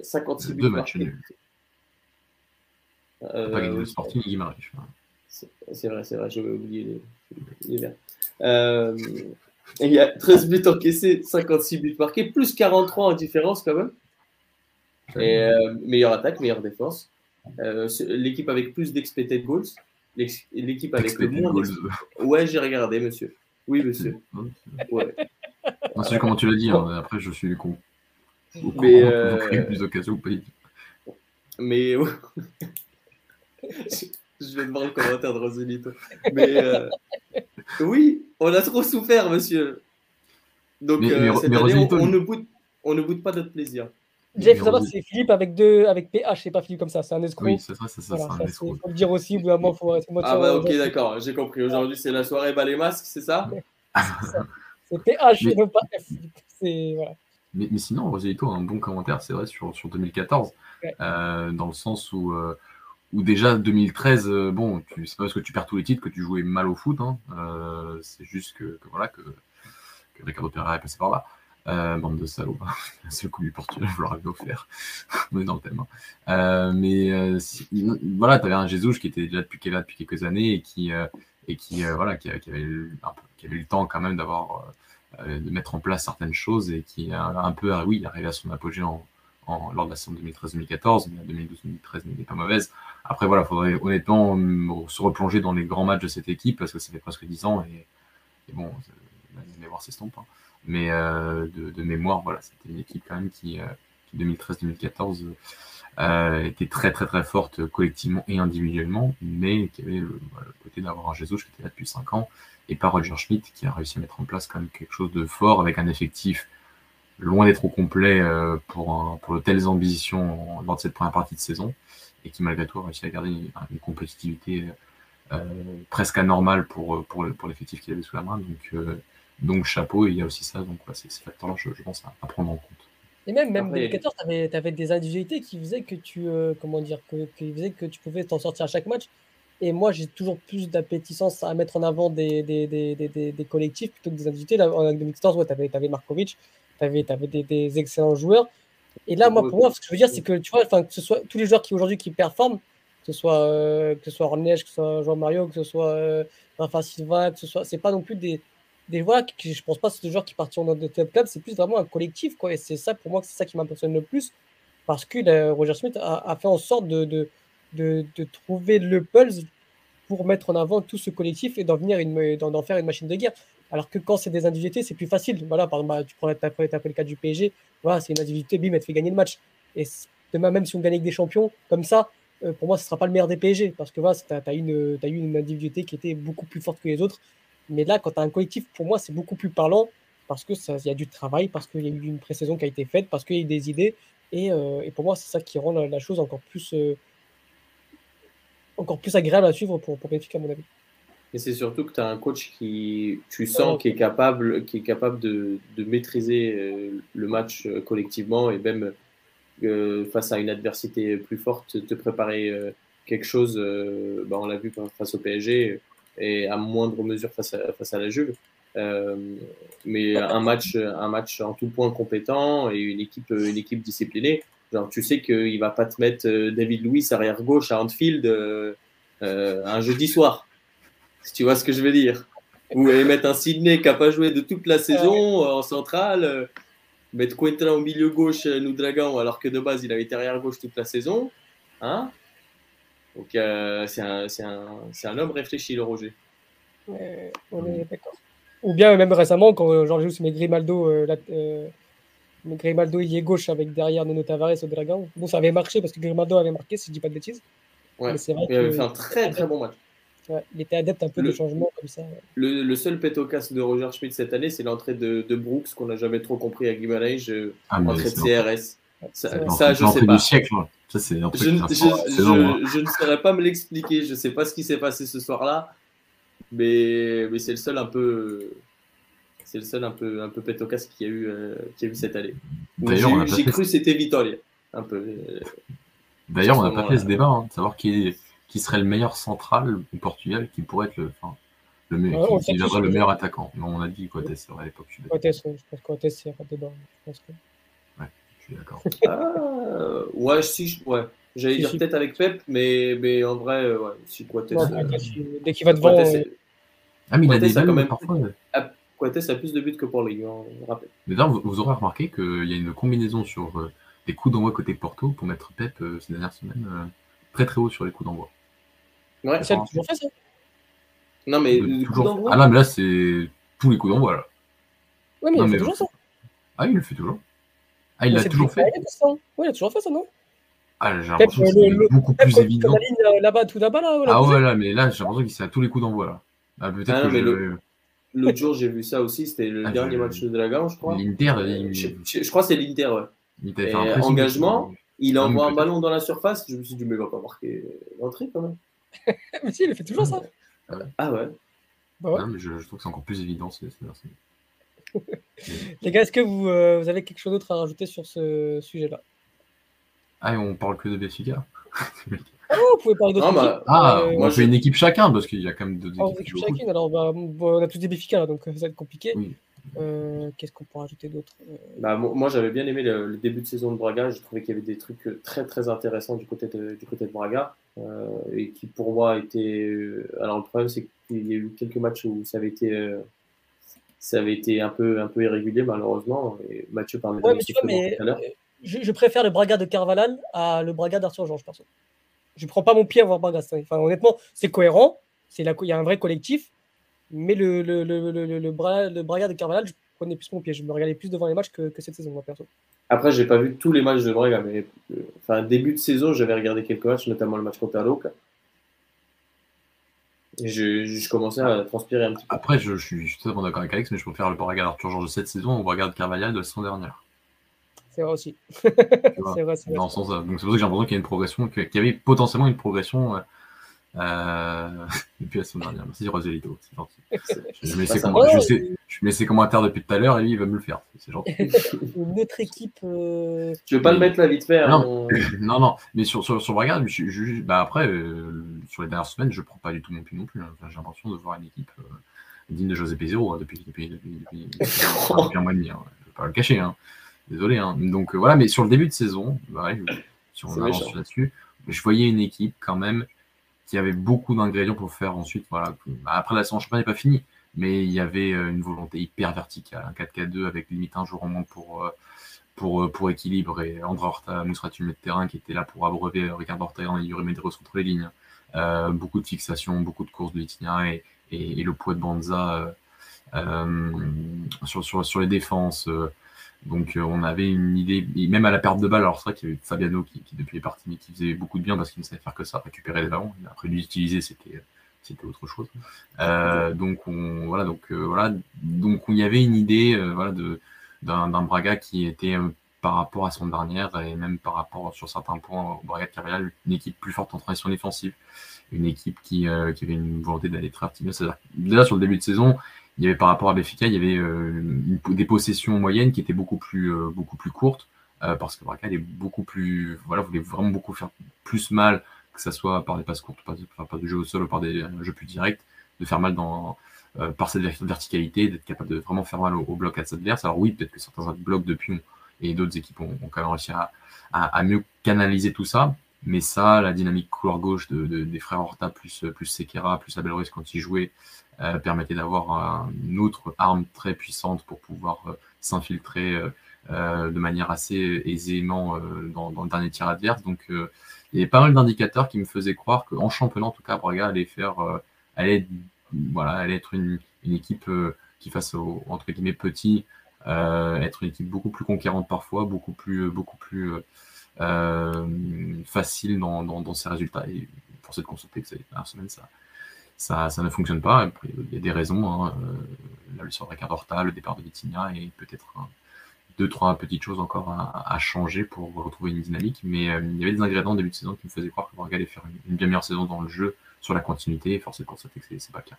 56 euh, buts. Deux matchs nuls. Euh, pas gagné le Sporting et C'est vrai, c'est vrai, j'avais oublié les, les euh, il y a 13 buts encaissés, 56 buts marqués, plus 43 en différence quand même. Et euh, meilleure attaque, meilleure défense. l'équipe avec plus d'expected goals. L'équipe avec le moins. Ouais, j'ai regardé, monsieur. Oui, monsieur. Ouais. Non, c'est comment tu l'as dit, hein. après je suis con. Mais euh... plus d'occasions au pays. Mais je vais te voir le commentaire de Roselito. Mais euh... oui, on a trop souffert, monsieur. Donc mais, euh, cette année, on, on, ne boude, on ne boude pas notre plaisir. Déjà, il faut savoir que c'est Philippe avec deux, avec PH, c'est pas Philippe comme ça, c'est un escroc. Oui, c'est ça, c'est ça. Voilà, ça faut le dire aussi, au moment, il faut rester Ah, bah, ok, d'accord, j'ai compris. Aujourd'hui, c'est la soirée bas les masques, c'est ça C'est PH mais... et non pas F. Voilà. Mais, mais, sinon, Roselito a un bon commentaire, c'est vrai, sur, sur 2014, euh, dans le sens où, euh, où déjà 2013, euh, bon, c'est pas parce que tu perds tous les titres que tu jouais mal au foot, hein, c'est juste que, que, voilà, que, que Ricardo Pereira est passé par là. Euh, bande de salauds. c'est le coup du Portugal, je leur avais offert. On est dans le thème. Hein. Euh, mais euh, si, voilà, tu avais un Jesus qui était déjà depuis, qui là depuis quelques années et qui, et qui, euh, voilà, qui, avait, qui avait eu le temps quand même d'avoir euh, de mettre en place certaines choses et qui a un peu, oui, il est arrivé à son apogée lors de la saison 2013-2014, mais 2012-2013 n'est pas mauvaise. Après, voilà, il faudrait honnêtement se replonger dans les grands matchs de cette équipe parce que ça fait presque 10 ans et, bon, la mémoire s'estompe. Hein. Mais euh, de, mémoire, voilà, c'était une équipe quand même euh, qui 2013-2014 euh, était très très très forte collectivement et individuellement, mais qui avait le, le côté d'avoir un Jesus qui était là depuis 5 ans et pas Roger Schmidt qui a réussi à mettre en place quand même quelque chose de fort avec un effectif loin d'être au complet euh, pour, un, pour de telles ambitions lors de cette première partie de saison et qui malgré tout a réussi à garder une, une compétitivité euh, presque anormale pour, pour, pour l'effectif qu'il avait sous la main. Donc, euh, donc chapeau, il y a aussi ça. Donc ouais, c'est ces facteurs-là, je, je, pense, à, prendre en compte. Et même, même 2014, tu avais, avais, des individualités qui faisaient que tu, euh, comment dire, que, qui faisaient que tu pouvais t'en sortir à chaque match. Et moi, j'ai toujours plus d'appétissance à mettre en avant des, des, des, des, des collectifs plutôt que des individualités. En 2014, ouais, tu avais, avais Markovic, tu avais, avais des, excellents joueurs. Et là, moi, pour moi, ce que je veux dire, c'est que tu vois, que ce soit tous les joueurs qui aujourd'hui qui performent, que ce soit euh, que ce soit Ornège, que ce soit Jean Mario, que ce soit euh, Rafa Silva, que ce soit, c'est pas non plus des des joueurs qui, je pense pas, c'est des joueurs qui partiront dans de top clubs, c'est plus vraiment un collectif, quoi. Et c'est ça, pour moi, c'est ça qui m'impressionne le plus, parce que là, Roger Smith a, fait en sorte de, de, de, trouver le pulse pour mettre en avant tout ce collectif et d'en venir d'en faire une machine de guerre. Alors que quand c'est des individualités, c'est plus facile. Voilà, par exemple, bah, tu prends le cas du PSG, voilà, c'est une individualité, bim, elle te fait gagner le match. Et demain, même si on gagne avec des champions, comme ça, euh, pour moi, ce ne sera pas le meilleur des PSG, parce que voilà, tu as, as, une, eu une individualité qui était beaucoup plus forte que les autres, mais là, quand tu as un collectif, pour moi, c'est beaucoup plus parlant parce qu'il y a du travail, parce qu'il y a eu une pré-saison qui a été faite, parce qu'il y a eu des idées. Et, euh, et pour moi, c'est ça qui rend la, la chose encore plus, euh, encore plus agréable à suivre pour, pour Benfica, à mon avis. Et c'est surtout que tu as un coach qui, tu sens, qui est capable, qui est capable de, de maîtriser euh, le match collectivement et même euh, face à une adversité plus forte, te préparer quelque chose. bah, on l'a vu face au PSG et à moindre mesure face à, face à la Juve. mais un match, un match en tout point compétent et une équipe, une équipe disciplinée. Genre, tu sais qu'il va pas te mettre David Louis arrière gauche à Anfield un jeudi soir. Si tu vois ce que je veux dire? Ou mettre un Sydney qui n'a pas joué de toute la saison en centrale mettre Quentin au milieu gauche, nous Dragon, alors que de base il avait été arrière gauche toute la saison. Hein Donc euh, c'est un, un, un, homme réfléchi, le Roger. on est d'accord. Ou bien même récemment, quand euh, Georges met Grimaldo, euh, euh, Grimaldo il est gauche avec derrière Nuno Tavares au Dragon. Bon, ça avait marché parce que Grimaldo avait marqué, si je dis pas de bêtises. Ouais, il avait fait un très très bon match il était adepte un peu de changement comme ça. Le, seul pétocas de Roger Schmidt cette année, c'est l'entrée de, Brooks qu'on n'a jamais trop compris à Guimarães, ah, entrée de CRS. Ça, je sais pas. Siècle, ça, je, je, ne saurais pas me l'expliquer. Je ne sais pas ce qui s'est passé ce soir-là, mais, mais c'est le seul un peu. C'est le seul un peu, un peu pétocas qu'il y, a eu, euh, qui a eu cette année. J'ai cru que c'était Vitoria. Un peu. Euh, D'ailleurs, on n'a pas fait ce débat, hein, de savoir qui est qui serait le meilleur central au Portugal, qui pourrait être le, enfin, le meilleur, qui, qui le meilleur attaquant. On a dit Coates à l'époque. Coates, je pense que Coates, pas dedans. Je pense que... Ouais, je suis d'accord. ah, ouais, si, ouais. J'allais dire peut-être avec Pep, mais, mais en vrai, euh, ouais, si Coates. Non, euh, dès qu'il va devant. Euh... Ah, mais il a des quand même parfois. Coates a plus de buts que pour Ligue, on rappelle. Mais d'ailleurs, vous, vous, aurez remarqué qu'il y a une combinaison sur euh, les coups d'envoi côté Porto pour mettre Pep euh, ces dernières semaines très très haut sur les coups d'envoi. Ouais, ça, toujours fait ça. Non, mais le coup d'envoi. Ah non, mais là, c'est tous les coups d'envoi. Là. Ouais, mais il fait toujours ça. Ah, il le fait toujours. Ah, il l'a toujours fait. Oui, il a toujours fait ça, non Ah, j'ai l'impression que c'est beaucoup plus évident. La ligne euh, là-bas, tout là-bas, là. Ah, ouais, là, mais là, j'ai l'impression qu'il c'est à tous les coups d'envoi, là. Ah, peut-être ah, que le... L'autre jour, j'ai vu ça aussi, c'était le ah, dernier match de la gamme, je crois. L'Inter, il... je, crois que c'est l'Inter, ouais. Il fait un engagement, il envoie un ballon dans la surface, je me suis dit, mais il va pas marquer l'entrée quand même. mais si, il fait toujours ça. Ah ouais. Bah ouais. Non, mais je, trouve que c'est encore plus évident. Les gars, est-ce que vous, euh, vous, avez quelque chose d'autre à rajouter sur ce sujet-là? Ah, et on parle que de Béfica Ah, vous pouvez parler d'autres bah, Ah, euh, moi, je fais une équipe chacun parce qu'il y a quand même deux ah, équipes. chacune, alors bah, on a tous des Béfica là, donc ça va être compliqué. Oui. Euh, qu'est-ce qu'on pourrait ajouter d'autre euh? Bah, Moi, j'avais bien aimé le, début de saison de Braga. Je trouvais qu'il y avait des trucs euh, très très intéressants du côté de, du côté de Braga et qui pour moi étaient. Alors le problème, c'est qu'il y a eu quelques matchs où ça avait été ça avait été un peu, un peu irrégulier, malheureusement. Et Mathieu parlait ouais, mais. Je, préfère le Braga de Carvalhal à le Braga d'Arthur Georges, perso. Je prends pas mon pied à voir Braga. Enfin, honnêtement, c'est cohérent. Il y a un vrai collectif. Mais le, le, le, le, le, le Braga de Carvalhal, je prenais plus mon pied. Je me regardais plus devant les matchs que, que cette saison, moi, perso. Après, j'ai pas vu tous les matchs de Braga, mais euh, enfin, début de saison, j'avais regardé quelques matchs, notamment le match contre Loca. Et je, je, commençais à transpirer un petit peu. Après, je, je suis, totalement d'accord avec Alex, mais je préfère le Braga d'Arthur Georges de cette saison au de Carvalhal de la saison dernière. C'est vrai aussi. c'est vrai, c'est vrai. Donc c'est pour ça que j'ai l'impression qu'il y a une progression, qu'il y avait potentiellement une progression euh, euh... depuis la semaine dernière. Merci Roselito, c'est gentil. Je mets, ses je, commentaires depuis tout à l'heure et lui il va me le faire. C'est gentil. Une autre équipe. Euh... Tu veux pas le mettre là vite fait hein, non, non, non, mais sur, sur, sur Braga, je, bah après, euh, sur les dernières semaines, je prends pas du tout mon pied non plus. Hein. Enfin, J'ai l'impression de voir une équipe euh, digne de José Pézero hein, depuis, depuis, depuis, depuis, depuis, un mois et demi. Hein. Je vais pas le cacher. Hein. Désolé. Hein. Donc euh, voilà, mais sur le début de saison, bah, si on avance là-dessus, je voyais une équipe quand même qui avait beaucoup d'ingrédients pour faire ensuite. Voilà. Bah, après, la saison championnat n'est pas fini, mais il y avait euh, une volonté hyper verticale, un 4K2 avec limite un jour en moins pour, euh, pour, euh, pour équilibrer. André Horta, de terrain qui était là pour abreuver Ricardo Ortega et Yuri Medeiros contre les lignes. beaucoup de fixations, beaucoup de courses de Litinia et, et, le poids de Banza sur, sur, sur, les défenses. Donc euh, on avait une idée, même à la perte de balle, alors c'est vrai qu'il y avait Fabiano qui, depuis est parti, mais qui faisait beaucoup de bien parce qu'il ne savait faire que ça, récupérer les ballons. Après lui utiliser, c'était c'était autre chose. Euh, donc on voilà donc euh, voilà donc il y avait une idée voilà de d'un Braga qui était par rapport à son dernière et même par rapport sur certains points au Braga de Carvalhal une équipe plus forte en transition défensive, une équipe qui, qui avait une volonté d'aller très active. Déjà sur le début de saison, il y avait par rapport à Béfica, il y avait euh, des possessions moyennes qui étaient beaucoup plus, euh, beaucoup plus courtes, euh, parce que Braca est beaucoup plus, voilà, voulait vraiment beaucoup faire plus mal, que ce soit par des passes courtes, par, du jeu au sol ou par des jeux plus directs, de faire mal dans, par cette verticalité, d'être capable de vraiment faire mal au, bloc adverse. Alors oui, peut-être que certains blocs depuis et d'autres équipes ont, quand même réussi à, mieux canaliser tout ça. Mais ça, la dynamique couloir gauche de, des frères Horta plus, plus Sekera, plus Abel Ruiz quand ils jouaient, euh, permettait d'avoir une autre arme très puissante pour pouvoir euh, s'infiltrer euh, de manière assez aisément dans, dans, le dernier tir adverse. Donc il y avait pas mal d'indicateurs qui me faisaient croire qu'en championnat, en tout cas, Braga allait faire, allait, voilà, allait être une, une équipe qui face aux entre guillemets petits, être une équipe beaucoup plus conquérante parfois, beaucoup plus, beaucoup plus euh, facile dans, dans, ses résultats. Et pour cette constater que cette dernière semaine, ça, ça, ça, ne fonctionne pas. il y a des raisons. Hein. Euh, la de Ricardo Horta, le départ de Vitinha et peut-être deux, trois petites choses encore à, changer pour retrouver une dynamique. Mais euh, il y avait des ingrédients au début de saison qui me faisaient croire que Braga allait faire une, bien meilleure saison dans le jeu sur la continuité. Et force est de constater que c'est pas le cas.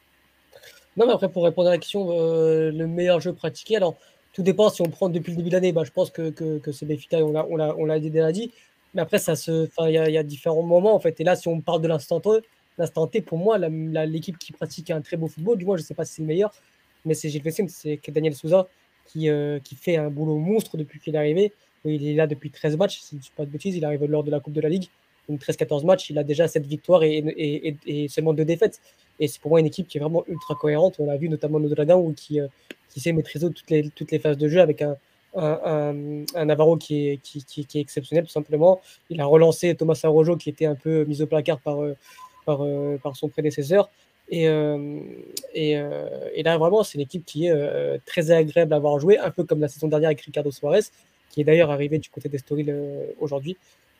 Non, mais après, pour répondre à la question, le meilleur jeu pratiqué, alors tout dépend si on prend depuis le début de l'année. Bah, je pense que, que, c'est Béfica, on l'a on l'a, on l'a déjà dit. Mais après, il y, a différents moments en fait. Et là, si on parle de l'instant T, l'instant pour moi, l'équipe qui pratique un très beau football, du moins, je ne sais pas si c'est le meilleur, mais c'est Gilles Vessim, c'est Daniel Souza qui, euh, qui fait un boulot monstre depuis qu'il est arrivé. Il est là depuis 13 matchs, si je ne dis pas de bêtises. Il arrive lors de la Coupe de la Ligue. Donc 13-14 matchs, il a déjà 7 victoires et, et, et, seulement 2 défaites. Et c'est pour moi une équipe qui est vraiment ultra cohérente. On l'a vu notamment nos Dragons qui, euh, qui sait maîtriser toutes les, toutes les phases de jeu avec un, un, un, Navarro qui est, qui, qui, est exceptionnel tout simplement. Il a relancé Thomas Arrojo qui était un peu mis au placard par, euh, par, euh, par son prédécesseur. Et, et, et, là, vraiment, c'est une équipe qui est très agréable à avoir joué, un peu comme la saison dernière avec Ricardo Suarez, qui est d'ailleurs arrivé du côté d'Estoril aujourd'hui.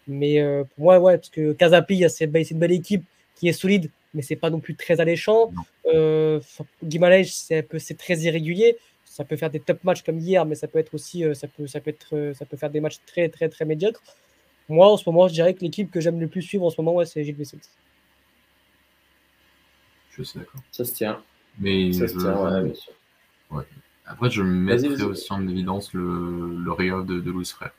Mais pour moi, ouais, parce que Casapi, c'est une belle équipe qui est solide, mais c'est pas non plus très alléchant. Euh, c'est très irrégulier. Ça peut faire des top matchs comme hier, mais ça peut être aussi, euh, ça peut, ça peut être, euh, ça peut faire des matchs très, très, très médiocres. Moi, en ce moment, je dirais que l'équipe que j'aime le plus suivre en ce moment, ouais, c'est Gilles Vessels. Je suis d'accord. Ça se tient. Mais ça se tient, bien sûr. Ouais. Après, je mettrais aussi en évidence le, le Rio de, de Louis Frère.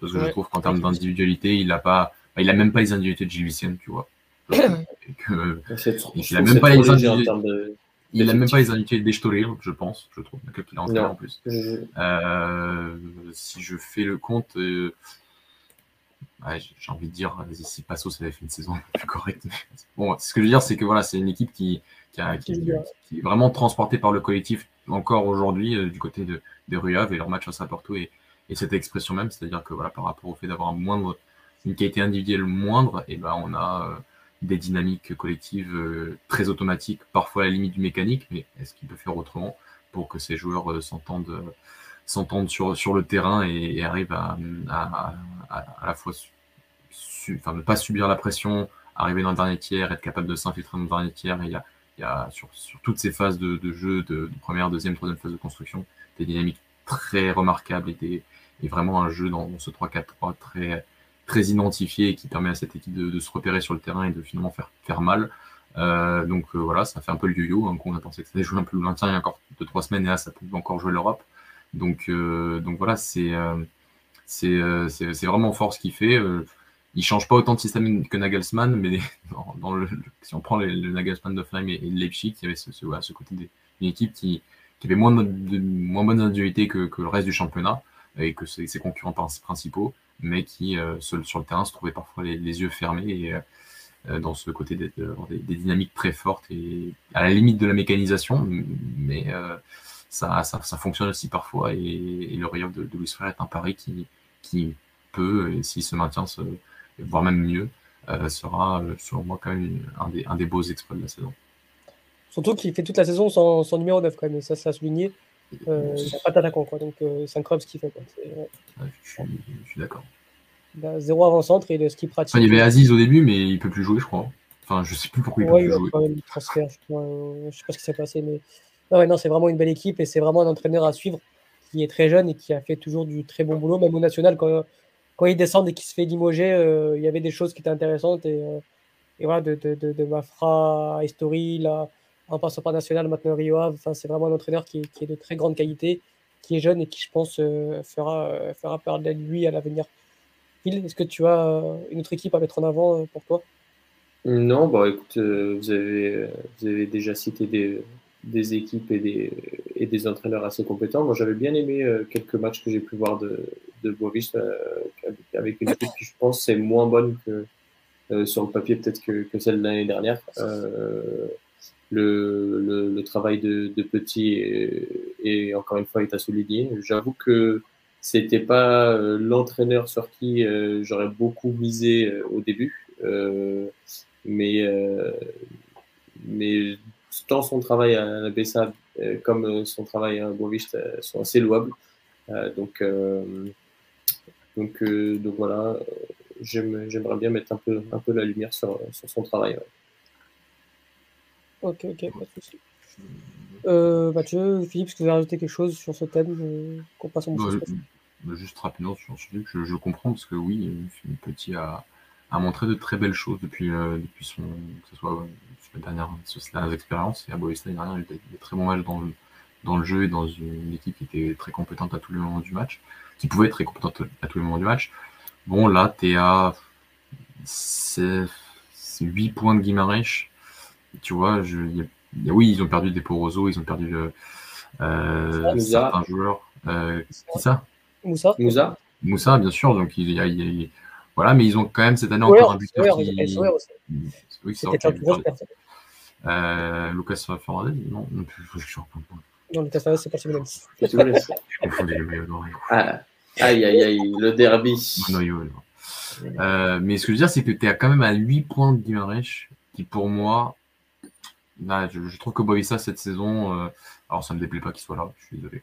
Parce que je trouve qu'en termes d'individualité, il a pas, il a même pas les individualités de Gilles Vicente, tu vois. Que, il n'a même pas les individus. Il n'a même pas les individus je pense, je trouve, qu'il a en, en plus. Euh, si je fais le compte, euh, j'ai envie de dire, si Passo ça avait fait une saison plus correcte. Bon, ce que je veux dire, c'est que voilà, c'est une équipe qui, qui, a, qui, est vraiment transportée par le collectif encore aujourd'hui euh, du côté de, de Ruav et leur match à Porto et, et cette expression même, c'est-à-dire que voilà, par rapport au fait d'avoir un moindre, une qualité individuelle moindre, et ben on a des dynamiques collectives euh, très automatiques, parfois à la limite du mécanique, mais est-ce qu'il peut faire autrement pour que ces joueurs euh, s'entendent sur, le terrain et, arrivent à, la fois enfin, ne pas subir la pression, arriver dans le dernier tiers, être capable de s'infiltrer dans le dernier tiers. il y a, sur, toutes ces phases de, jeu, de, première, deuxième, troisième phase de construction, des dynamiques très remarquables et vraiment un jeu dans, dans ce 3-4-3 très, très identifié et qui permet à cette équipe de, se repérer sur le terrain et de finalement faire, faire mal. Euh, donc euh, voilà, ça fait un peu le yo-yo. Hein, on a pensé que ça allait jouer un peu le maintien il y a encore deux trois semaines et là ça peut encore jouer l'Europe. Donc euh, donc voilà, c'est c'est c'est vraiment fort ce qu'il fait. il change pas autant de système que Nagelsmann, mais dans, le, si on prend le, Nagelsmann d'Offenheim et, et Leipzig, il y avait ce, ce, ce côté d'une équipe qui, qui avait moins de, moins bonne individualité que, le reste du championnat et que ses concurrents principaux mais qui, euh, sur, le terrain, se trouvaient parfois les, yeux fermés et euh, dans ce côté des, des, dynamiques très fortes et à la limite de la mécanisation, mais euh, ça, ça, fonctionne aussi parfois. Et, le Rio de, Louis Frère est un pari qui, qui peut, s'il se maintient, se, voire même mieux, sera, selon moi, quand même un des, un des beaux exploits de la saison. Surtout qu'il fait toute la saison sans, sans numéro 9, quand même, ça, ça a souligné. Euh, il n'y a pas d'attaquant, quoi. Donc, euh, c'est incroyable ce qu'il fait. Quoi. je suis, d'accord. Bah, zéro avant-centre et ce qu'il pratique. il y avait Aziz au début, mais il peut plus jouer, je crois. Enfin, je sais plus pourquoi il peut plus jouer. Il transfert, je, ne sais pas ce qui s'est passé, mais non, non c'est vraiment une belle équipe et c'est vraiment un entraîneur à suivre qui est très jeune et qui a fait toujours du très bon boulot, même au national quand, quand il descend et qu'il se fait limoger, euh, il y avait des choses qui étaient intéressantes et, et voilà de, de, de, de Mafra à Estori, là en passant par National, maintenant Rio Enfin, c'est vraiment un entraîneur qui, est de très grande qualité, qui est jeune et qui, je pense, euh, fera, euh, fera parler de lui à l'avenir. Phil, est-ce que tu as euh, une autre équipe à mettre en avant pour toi? Non, bah écoute, vous, avez, déjà cité des, équipes et des, entraîneurs assez compétents. Moi, j'avais bien aimé quelques matchs que j'ai pu voir de, de avec une équipe qui, je pense, est moins bonne que sur le papier peut-être que, que, celle de l'année dernière. Le, travail de, Petit et encore une fois est à souligner. J'avoue que c'était pas l'entraîneur sur qui j'aurais beaucoup misé au début, mais tant son travail à la BSA comme son travail à Boavist sont assez louables. donc voilà, j'aimerais bien mettre un peu la lumière sur son travail. Ok ok pas de souci. Euh, Mathieu, Philippe, est-ce que vous avez rajouté quelque chose sur ce thème euh, qu'on passe en bah, bah, Juste rapidement sur ce truc, je, je, comprends parce que oui, Philippe Petit a, a, montré de très belles choses depuis, euh, depuis son, que ce soit sur les dernières, sur les dernières expériences. Et à l'année dernière, il a des très bons matchs dans le, dans le jeu et dans une équipe qui était très compétente à tous les moments du match, qui pouvait être très compétente à tous les moments du match. Bon, là, t'es à 8 points de Guimarães. Tu vois, je, y a oui, ils ont perdu des Poroso, ils ont perdu euh, certains joueurs. Euh, qui ça? Moussa. Moussa. Moussa, bien sûr. Donc il y a, il y a, voilà, mais ils ont quand même cette année encore un buteur qui. Oui, c'est euh, Lucas Fernandez Non, non plus. Je non, Lucas Fernandez, c'est les ah, Aïe, aïe, aïe, le derby. Euh, mais ce que je veux dire, c'est que tu es quand même à 8 points de Guimarães, qui pour moi je, trouve que Boavista cette saison, euh, alors ça me déplaît pas qu'il soit là, je suis désolé.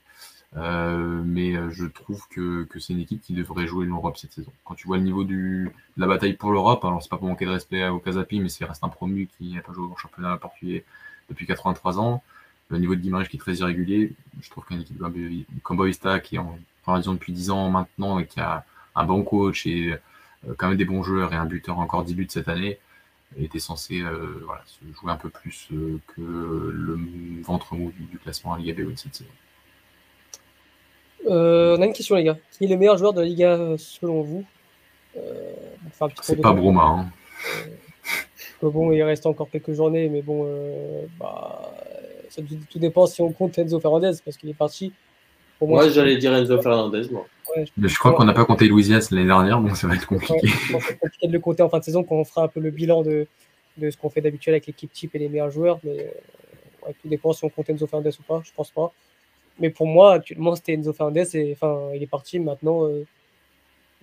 Euh, mais euh, je trouve que, c'est une équipe qui devrait jouer l'Europe cette saison. Quand tu vois le niveau du, de la bataille pour l'Europe, alors c'est pas pour manquer de respect au Casapi, mais c'est reste un promu qui n'a pas joué au championnat portugais depuis 83 ans. Le niveau de Guimarães qui est très irrégulier. Je trouve qu'une équipe comme Boavista qui est en formation depuis 10 ans maintenant et qui a un bon coach et quand même des bons joueurs et un buteur encore 10 buts cette année, était censé euh, voilà, se jouer un peu plus euh, que le ventre mou du, classement à Liga B cette saison. Euh, on a une question, les gars. Qui est le meilleur joueur de la Liga selon vous? C'est pas Broma. Hein. bon, il reste encore quelques journées, mais bon, bah, ça, tout dépend si on compte Enzo Fernandez parce qu'il est parti. Pour moi, moi j'allais dire Enzo Fernandez, moi je, crois qu'on n'a pas compté Louisias l'année dernière, donc ça va être compliqué. C'est compliqué de le compter en fin de saison quand on fera un peu le bilan de, de ce qu'on fait d'habituel avec l'équipe type et les meilleurs joueurs. Mais euh, tout dépend si on compte Enzo Fernandez ou pas, je pense pas. Mais pour moi, actuellement, c'était Enzo Fernandez. Et, enfin, il est parti maintenant. Euh,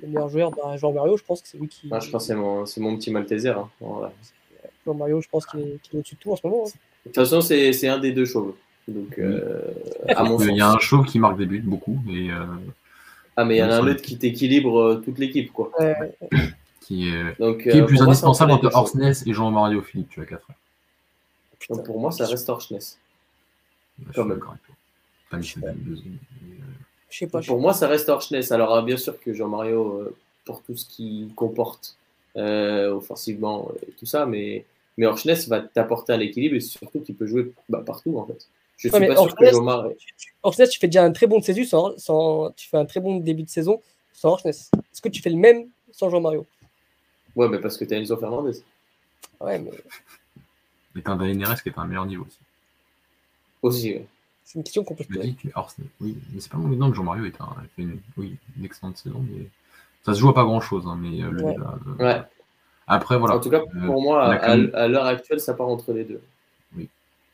le meilleur joueur, bah, Jean Mario, je pense que c'est lui qui. Ah, je pense que c'est mon, mon, petit Malteser. Hein. Jean Mario, je pense qu'il est, au-dessus de tout en ce moment. Hein. De toute façon, c'est un des deux chauves. Donc, euh, à mon il y a un chauve qui marque des buts beaucoup. Et, ah, mais il y en a un autre qui t'équilibre euh, toute l'équipe, quoi. Qui est, Donc, qui est euh, plus indispensable entre Orsnes et Jean-Mario Philippe, tu as 4 Donc, pour moi, ça reste Orsnes. Quand même. Euh, je sais pas. Pour moi, ça reste Orsnes. Alors, bien sûr que Jean-Mario, pour tout ce qu'il comporte offensivement et tout ça, mais, mais va t'apporter un équilibre et surtout qu'il peut jouer bah, partout, en fait. Je suis pas sûr que. Orchness, tu fais déjà un très bon de saison sans, sans, tu fais un très bon début de saison sans Orchness. Est-ce que tu fais le même sans Jean-Mario Ouais, mais parce que tu as Enzo Fernandez. Ouais, mais. Mais t'as un Daniel Neres qui est à un meilleur niveau aussi. Aussi, ouais. C'est une question qu'on peut se poser. Oui, mais c'est pas mon exemple. Jean-Mario est un, fait une, oui, une excellente saison, mais ça se joue à pas grand-chose. Hein, mais euh, le ouais. ouais. Après, voilà. En tout cas, pour moi, à, à l'heure actuelle, ça part entre les deux.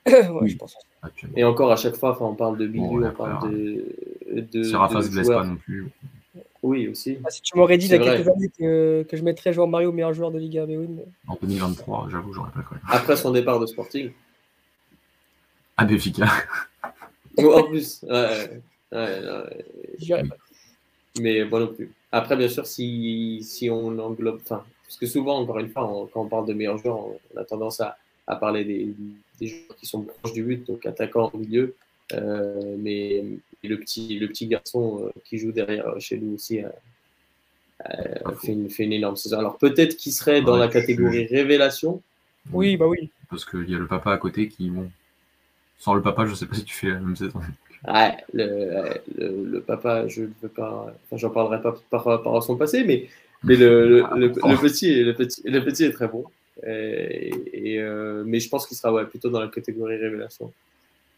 Oui. ouais, oui. je pense. Et encore à chaque fois, on parle de Billy, on parle de. de Rafa se blesse pas non plus. Oui, aussi. Ah, si tu m'aurais dit il y a quelques années que, que je mettrais Jean Mario meilleur joueur de Liga mais oui, mais... En 2023, j'avoue, j'aurais pas cru. Après son départ de Sporting. À Béfica. en plus, ouais. ouais, ouais. Mais bon non plus. Après, bien sûr, si, si on englobe. Enfin, parce que souvent, encore une fois, quand on parle de meilleurs joueurs, on, a tendance à, à parler des, des joueurs qui sont proches du but, donc attaquant au milieu. Euh, mais le petit, le petit garçon euh, qui joue derrière euh, chez nous aussi fait, une, fait, une, énorme saison. Alors peut-être qu'il serait dans la catégorie révélation. Oui, bah oui. Parce qu'il y a le papa à côté qui, bon, sans le papa, je ne sais pas si tu fais la même saison. Ouais, le, le, papa, je ne veux pas, enfin, j'en parlerai pas par rapport à son passé, mais, mais le, le, petit, le, petit, le petit est très bon. Et, euh, mais je pense qu'il sera ouais, plutôt dans la catégorie révélation.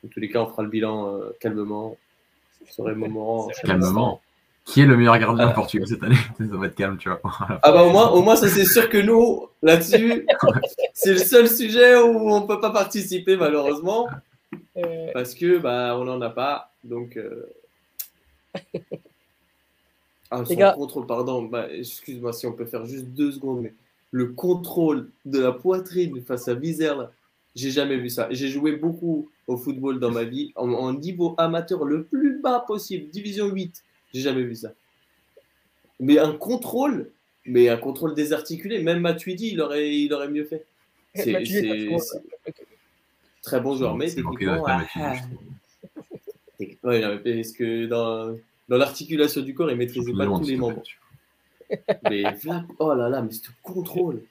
En tous les cas, on fera le bilan calmement. Sur les moments. Calmement. Qui est le meilleur gardien de Portugal cette année? Ça va être calme, tu vois. Ah bah au moins, au moins ça c'est sûr que nous, là-dessus, c'est le seul sujet où on peut pas participer malheureusement. Parce que bah on n'en a pas. Donc. Ah, son contrôle, pardon, bah, excuse-moi si on peut faire juste deux secondes, mais le contrôle de la poitrine face à Vizère, j'ai jamais vu ça. J'ai joué beaucoup au football dans ma vie, en, niveau amateur le plus bas possible, division 8. J'ai jamais vu ça. Mais un contrôle, mais un contrôle désarticulé, même Matuidi, il aurait, il aurait mieux fait. C'est très bon joueur, mais techniquement. Ah, ah. parce que dans, dans l'articulation du corps, il maîtrisait pas tous les membres. Mais oh là là, mais ce contrôle.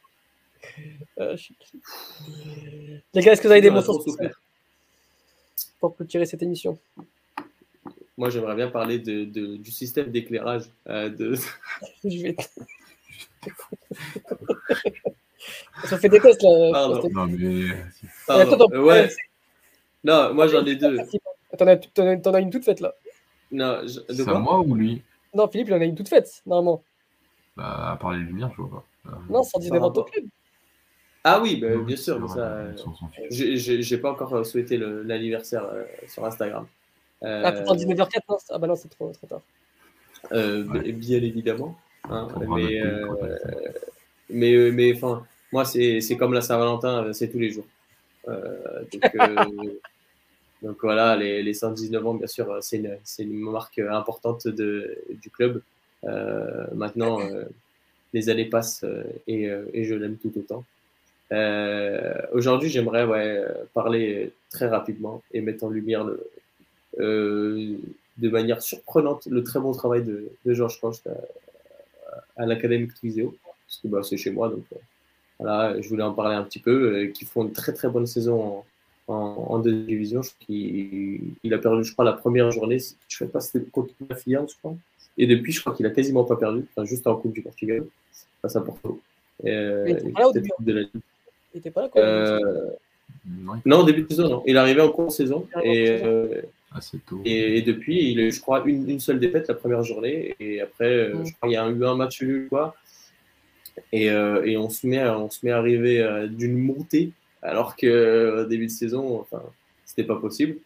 Euh, les gars, est-ce que vous avez des mots pour clôturer cette émission? Moi, j'aimerais bien parler de, de, du système d'éclairage. Euh, de... Je vais. Ça fait des tests là. Pardon. Non, mais. Pardon. Attends, ouais. Non, moi j'en ai deux. T'en as, as, une toute faite là. Non, C'est moi ou lui? Non, Philippe, il en a une toute faite, normalement. Bah, à part les lumières, je vois pas. Euh, non, 119 ans au club. Ah oui, bah, bien sûr, mais ça. J'ai pas encore souhaité l'anniversaire euh, sur Instagram. Euh, ah, 19h04, non Ah bah non, c'est trop, trop tard. Euh, Bien évidemment. Hein, mais, euh, mais, mais, enfin, moi, c'est comme la Saint-Valentin, c'est tous les jours. donc, Donc voilà, les, les 119 ans, bien sûr, euh, c'est une, une, marque importante de, du club. Euh, maintenant, euh, les années passent et, et, je l'aime tout autant. Aujourd'hui, j'aimerais ouais, parler très rapidement et mettre en lumière le, de manière surprenante le très bon travail de, de Georges Prost à, l'Académie de Twiseo, parce que bah, c'est chez moi, donc voilà, je voulais en parler un petit peu, qui font une très très bonne saison en, en, deuxième division. il, a perdu, je crois, la première journée. Je ne sais pas si c'était contre la filiale, je crois. Et depuis, je crois qu'il a quasiment pas perdu, enfin, juste en Coupe du Portugal, face à Porto. Euh, il était pas là euh, non, au début de saison, non. Il est arrivé en cours de saison. Et, euh, et, depuis, il a eu, je crois, une, une, seule défaite la première journée. Et après, euh, mm. je crois qu'il y a eu un match nul, quoi. Et, et, on se met, on se met à arriver d'une montée alors qu'au euh, début de saison, enfin, c'était pas possible.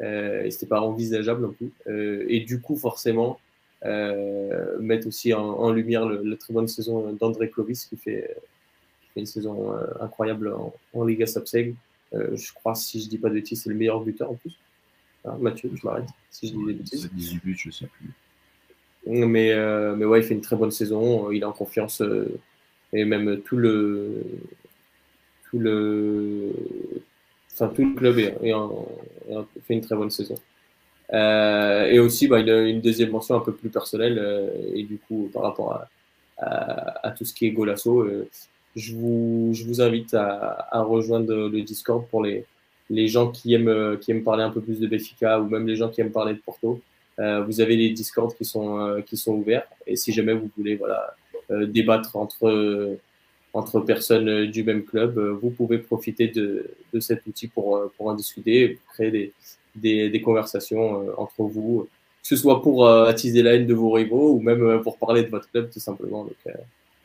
Euh, et c'était pas envisageable non plus. Euh, et du coup, forcément, euh, mettre aussi en, lumière la très bonne saison d'André Clovis qui fait, une saison incroyable en, Liga Subseg. je crois, si je dis pas de bêtises, c'est le meilleur buteur en plus. Hein, Mathieu, je m'arrête si je dis des bêtises. 18 buts, je sais plus. Mais, mais ouais, il fait une très bonne saison. Il est en confiance. et même tout le, tout le, enfin, tout le club est, fait une très bonne saison. Euh, et aussi, bah, une, une, deuxième mention un peu plus personnelle, euh, et du coup, par rapport à, à, tout ce qui est Golasso, euh, je, vous, je vous invite à, à, rejoindre le Discord pour les, les gens qui aiment, qui aiment parler un peu plus de Béfica ou même les gens qui aiment parler de Porto. vous avez les Discords qui sont, qui sont ouverts, et si jamais vous voulez voilà, débattre entre entre personnes euh, du même club, euh, vous pouvez profiter de, de cet outil pour, euh, pour en discuter et créer des, des, des conversations entre vous, que ce soit pour attiser la haine de vos rivaux ou même pour parler de votre club tout simplement. Donc,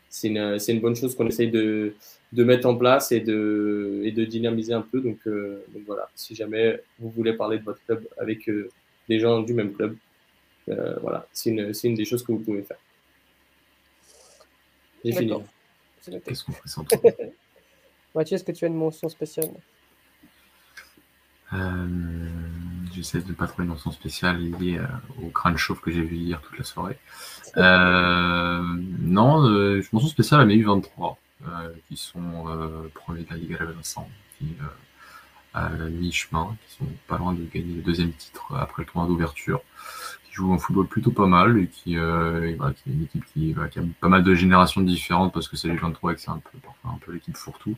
c'est une, une, bonne chose qu'on essaye de, de, mettre en place et de, et de dynamiser un peu. Donc, donc, voilà, si jamais vous voulez parler de votre club avec des gens du même club, voilà, c'est une, une, des choses que vous pouvez faire. J'ai fini. Qu'est-ce qu'on fait sans Mathieu, est-ce que tu as une mention spéciale? Euh, J'essaie de ne pas trouver une mention spéciale liée euh, au crâne chauve que j'ai vu hier toute la soirée. Euh, non, euh, mention spéciale à mes U23, euh, qui sont premiers de la Ligue à Vincent, qui à mi-chemin, qui sont pas loin de gagner le deuxième titre après le tournoi d'ouverture joue un football plutôt pas mal et qui, euh, et qui est une équipe qui, qui, a pas mal de générations différentes parce que c'est les 23 et que c'est un peu, un peu l'équipe fourre-tout.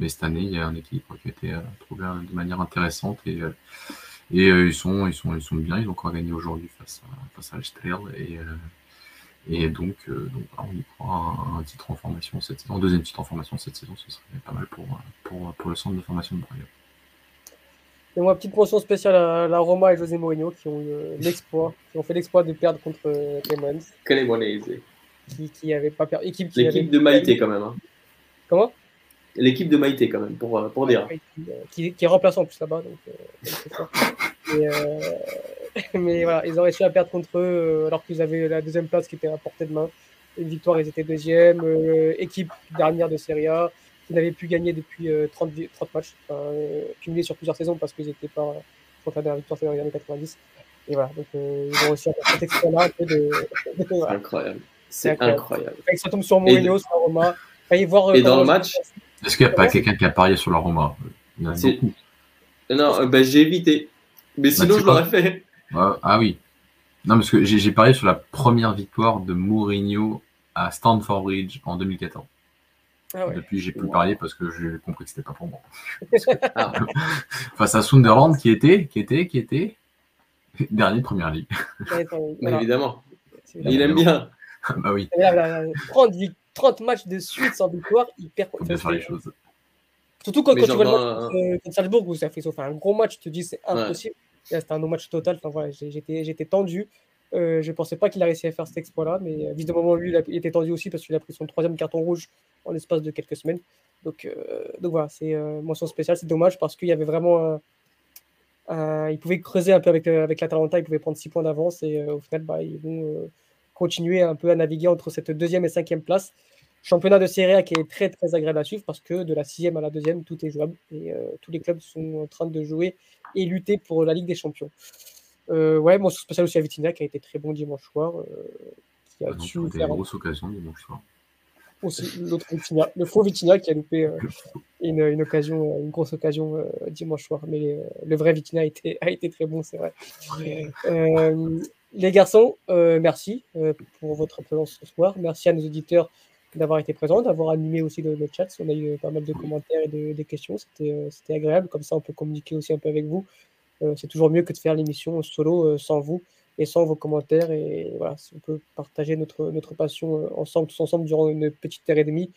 Mais cette année, il y a un équilibre qui a été euh, trouvé euh, de manière intéressante et, euh, et ils, sont, ils, sont, ils sont bien. Ils ont encore gagné aujourd'hui face à, face à et, et donc, donc on y croit un, un, titre en formation cette saison, un deuxième titre en formation cette saison, ce serait pas mal pour, pour, pour le centre de formation de Broglie. Et moi, petite mention spéciale à la Roma et José Mourinho qui ont eu l'exploit, qui ont fait l'exploit de perdre contre Clemens. Cremonese. Qui, qui avait pas perdu. L'équipe de Maïté, quand même. Hein. Comment? L'équipe de Maïté, quand même, pour, pour dire. Qui, qui, est remplaçant en plus là-bas. euh, mais voilà, ils ont réussi à perdre contre eux alors qu'ils avaient la deuxième place qui était à portée de main. Une victoire, ils étaient deuxième. équipe dernière de Serie A qui n'avaient plus gagné depuis 30, 30 matchs, euh, cumulés sur plusieurs saisons parce qu'ils n'étaient pas contre la dernière victoire, c'est dans les années 90. Et voilà, donc euh, ils ont réussi à faire cet exploit-là. De... C'est incroyable. C'est incroyable. Et ça tombe sur Mourinho, sur la Roma. Et, voir, et dans le match Est-ce qu'il n'y a pas quelqu'un qui a parié sur la Roma? Non, ben, j'ai évité. Mais sinon, je l'aurais fait. Ah oui. Non, parce que j'ai parié sur la première victoire de Mourinho à Stanford Bridge en 2014. Ah Depuis, j'ai plus parlé parce que j'ai compris que c'était pas pour moi. Ah. Face à Sunderland, qui était, qui était, qui était dernier de première ligue. Évidemment. Il aime bien. bah oui. 30, 30, matchs de suite sans victoire, il perd. faire les choses. Surtout quand, quand tu vois le match contre Salzbourg où ça fait, ça fait un gros match, tu te dis c'est impossible. C'était un no-match total. Enfin, voilà, j'étais tendu. Euh, je ne pensais pas qu'il a réussi à faire cet exploit-là, mais euh, visiblement, lui, il, était tendu aussi parce qu'il a pris son troisième carton rouge en l'espace de quelques semaines. Donc, euh, donc voilà, c'est mention spéciale. C'est dommage parce qu'il y avait vraiment. il pouvait creuser un peu avec, avec l'Atalanta, il pouvait prendre six points d'avance et au final, bah, ils vont continuer un peu à naviguer entre cette deuxième et cinquième place. Championnat de Serie A qui est très très agréable à suivre parce que de la sixième à la deuxième, tout est jouable et tous les clubs sont en train de jouer et lutter pour la Ligue des Champions. Euh, ouais, mon spécial aussi à Vitinha qui a été très bon dimanche soir. Euh, qui a ah, su faire une grosse occasion dimanche soir. Aussi, l'autre le faux Vitinha qui a loupé euh, une, une, occasion, une grosse occasion euh, dimanche soir. Mais le vrai Vitinha a été, a été très bon, c'est vrai. Les garçons, merci pour votre présence ce soir. Merci à nos auditeurs d'avoir été présents, d'avoir animé aussi le, chat. On a eu pas mal de commentaires et de, des questions. C'était agréable. Comme ça, on peut communiquer aussi un peu avec vous. Euh, c'est toujours mieux que de faire l'émission solo euh, sans vous et sans vos commentaires. Et voilà, si on peut partager notre, passion euh, ensemble, tous ensemble, durant une petite heure et demie,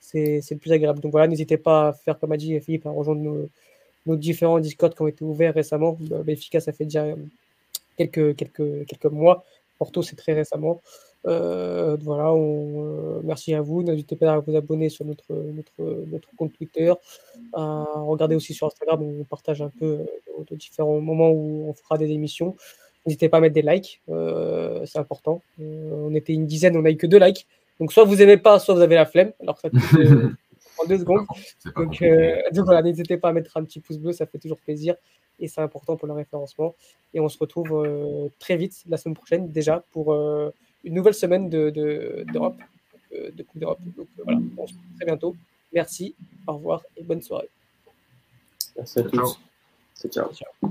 c'est le plus agréable. Donc voilà, n'hésitez pas à faire comme a dit Philippe, à rejoindre nos, différents Discord qui ont été ouverts récemment. Benfica, ça fait déjà quelques, quelques, quelques mois. Porto, c'est très récemment. Euh, voilà, on, merci à vous. N'hésitez pas à vous abonner sur notre, notre, notre compte Twitter, à regarder aussi sur Instagram où on partage un peu de différents moments où on fera des émissions. N'hésitez pas à mettre des likes, euh, c'est important. Euh, on était une dizaine, on n'a eu que deux likes. Donc soit vous aimez pas, soit vous avez la flemme. Alors ça en deux secondes. Donc, donc voilà, n'hésitez pas à mettre un petit pouce bleu, ça fait toujours plaisir et c'est important pour le référencement. Et on se retrouve très vite la semaine prochaine déjà pour une nouvelle semaine d'Europe, de, d'Europe, euh, de Coupe d'Europe. Donc euh, voilà, on se retrouve très bientôt. Merci, au revoir et bonne soirée. Merci à tous. ciao. ciao.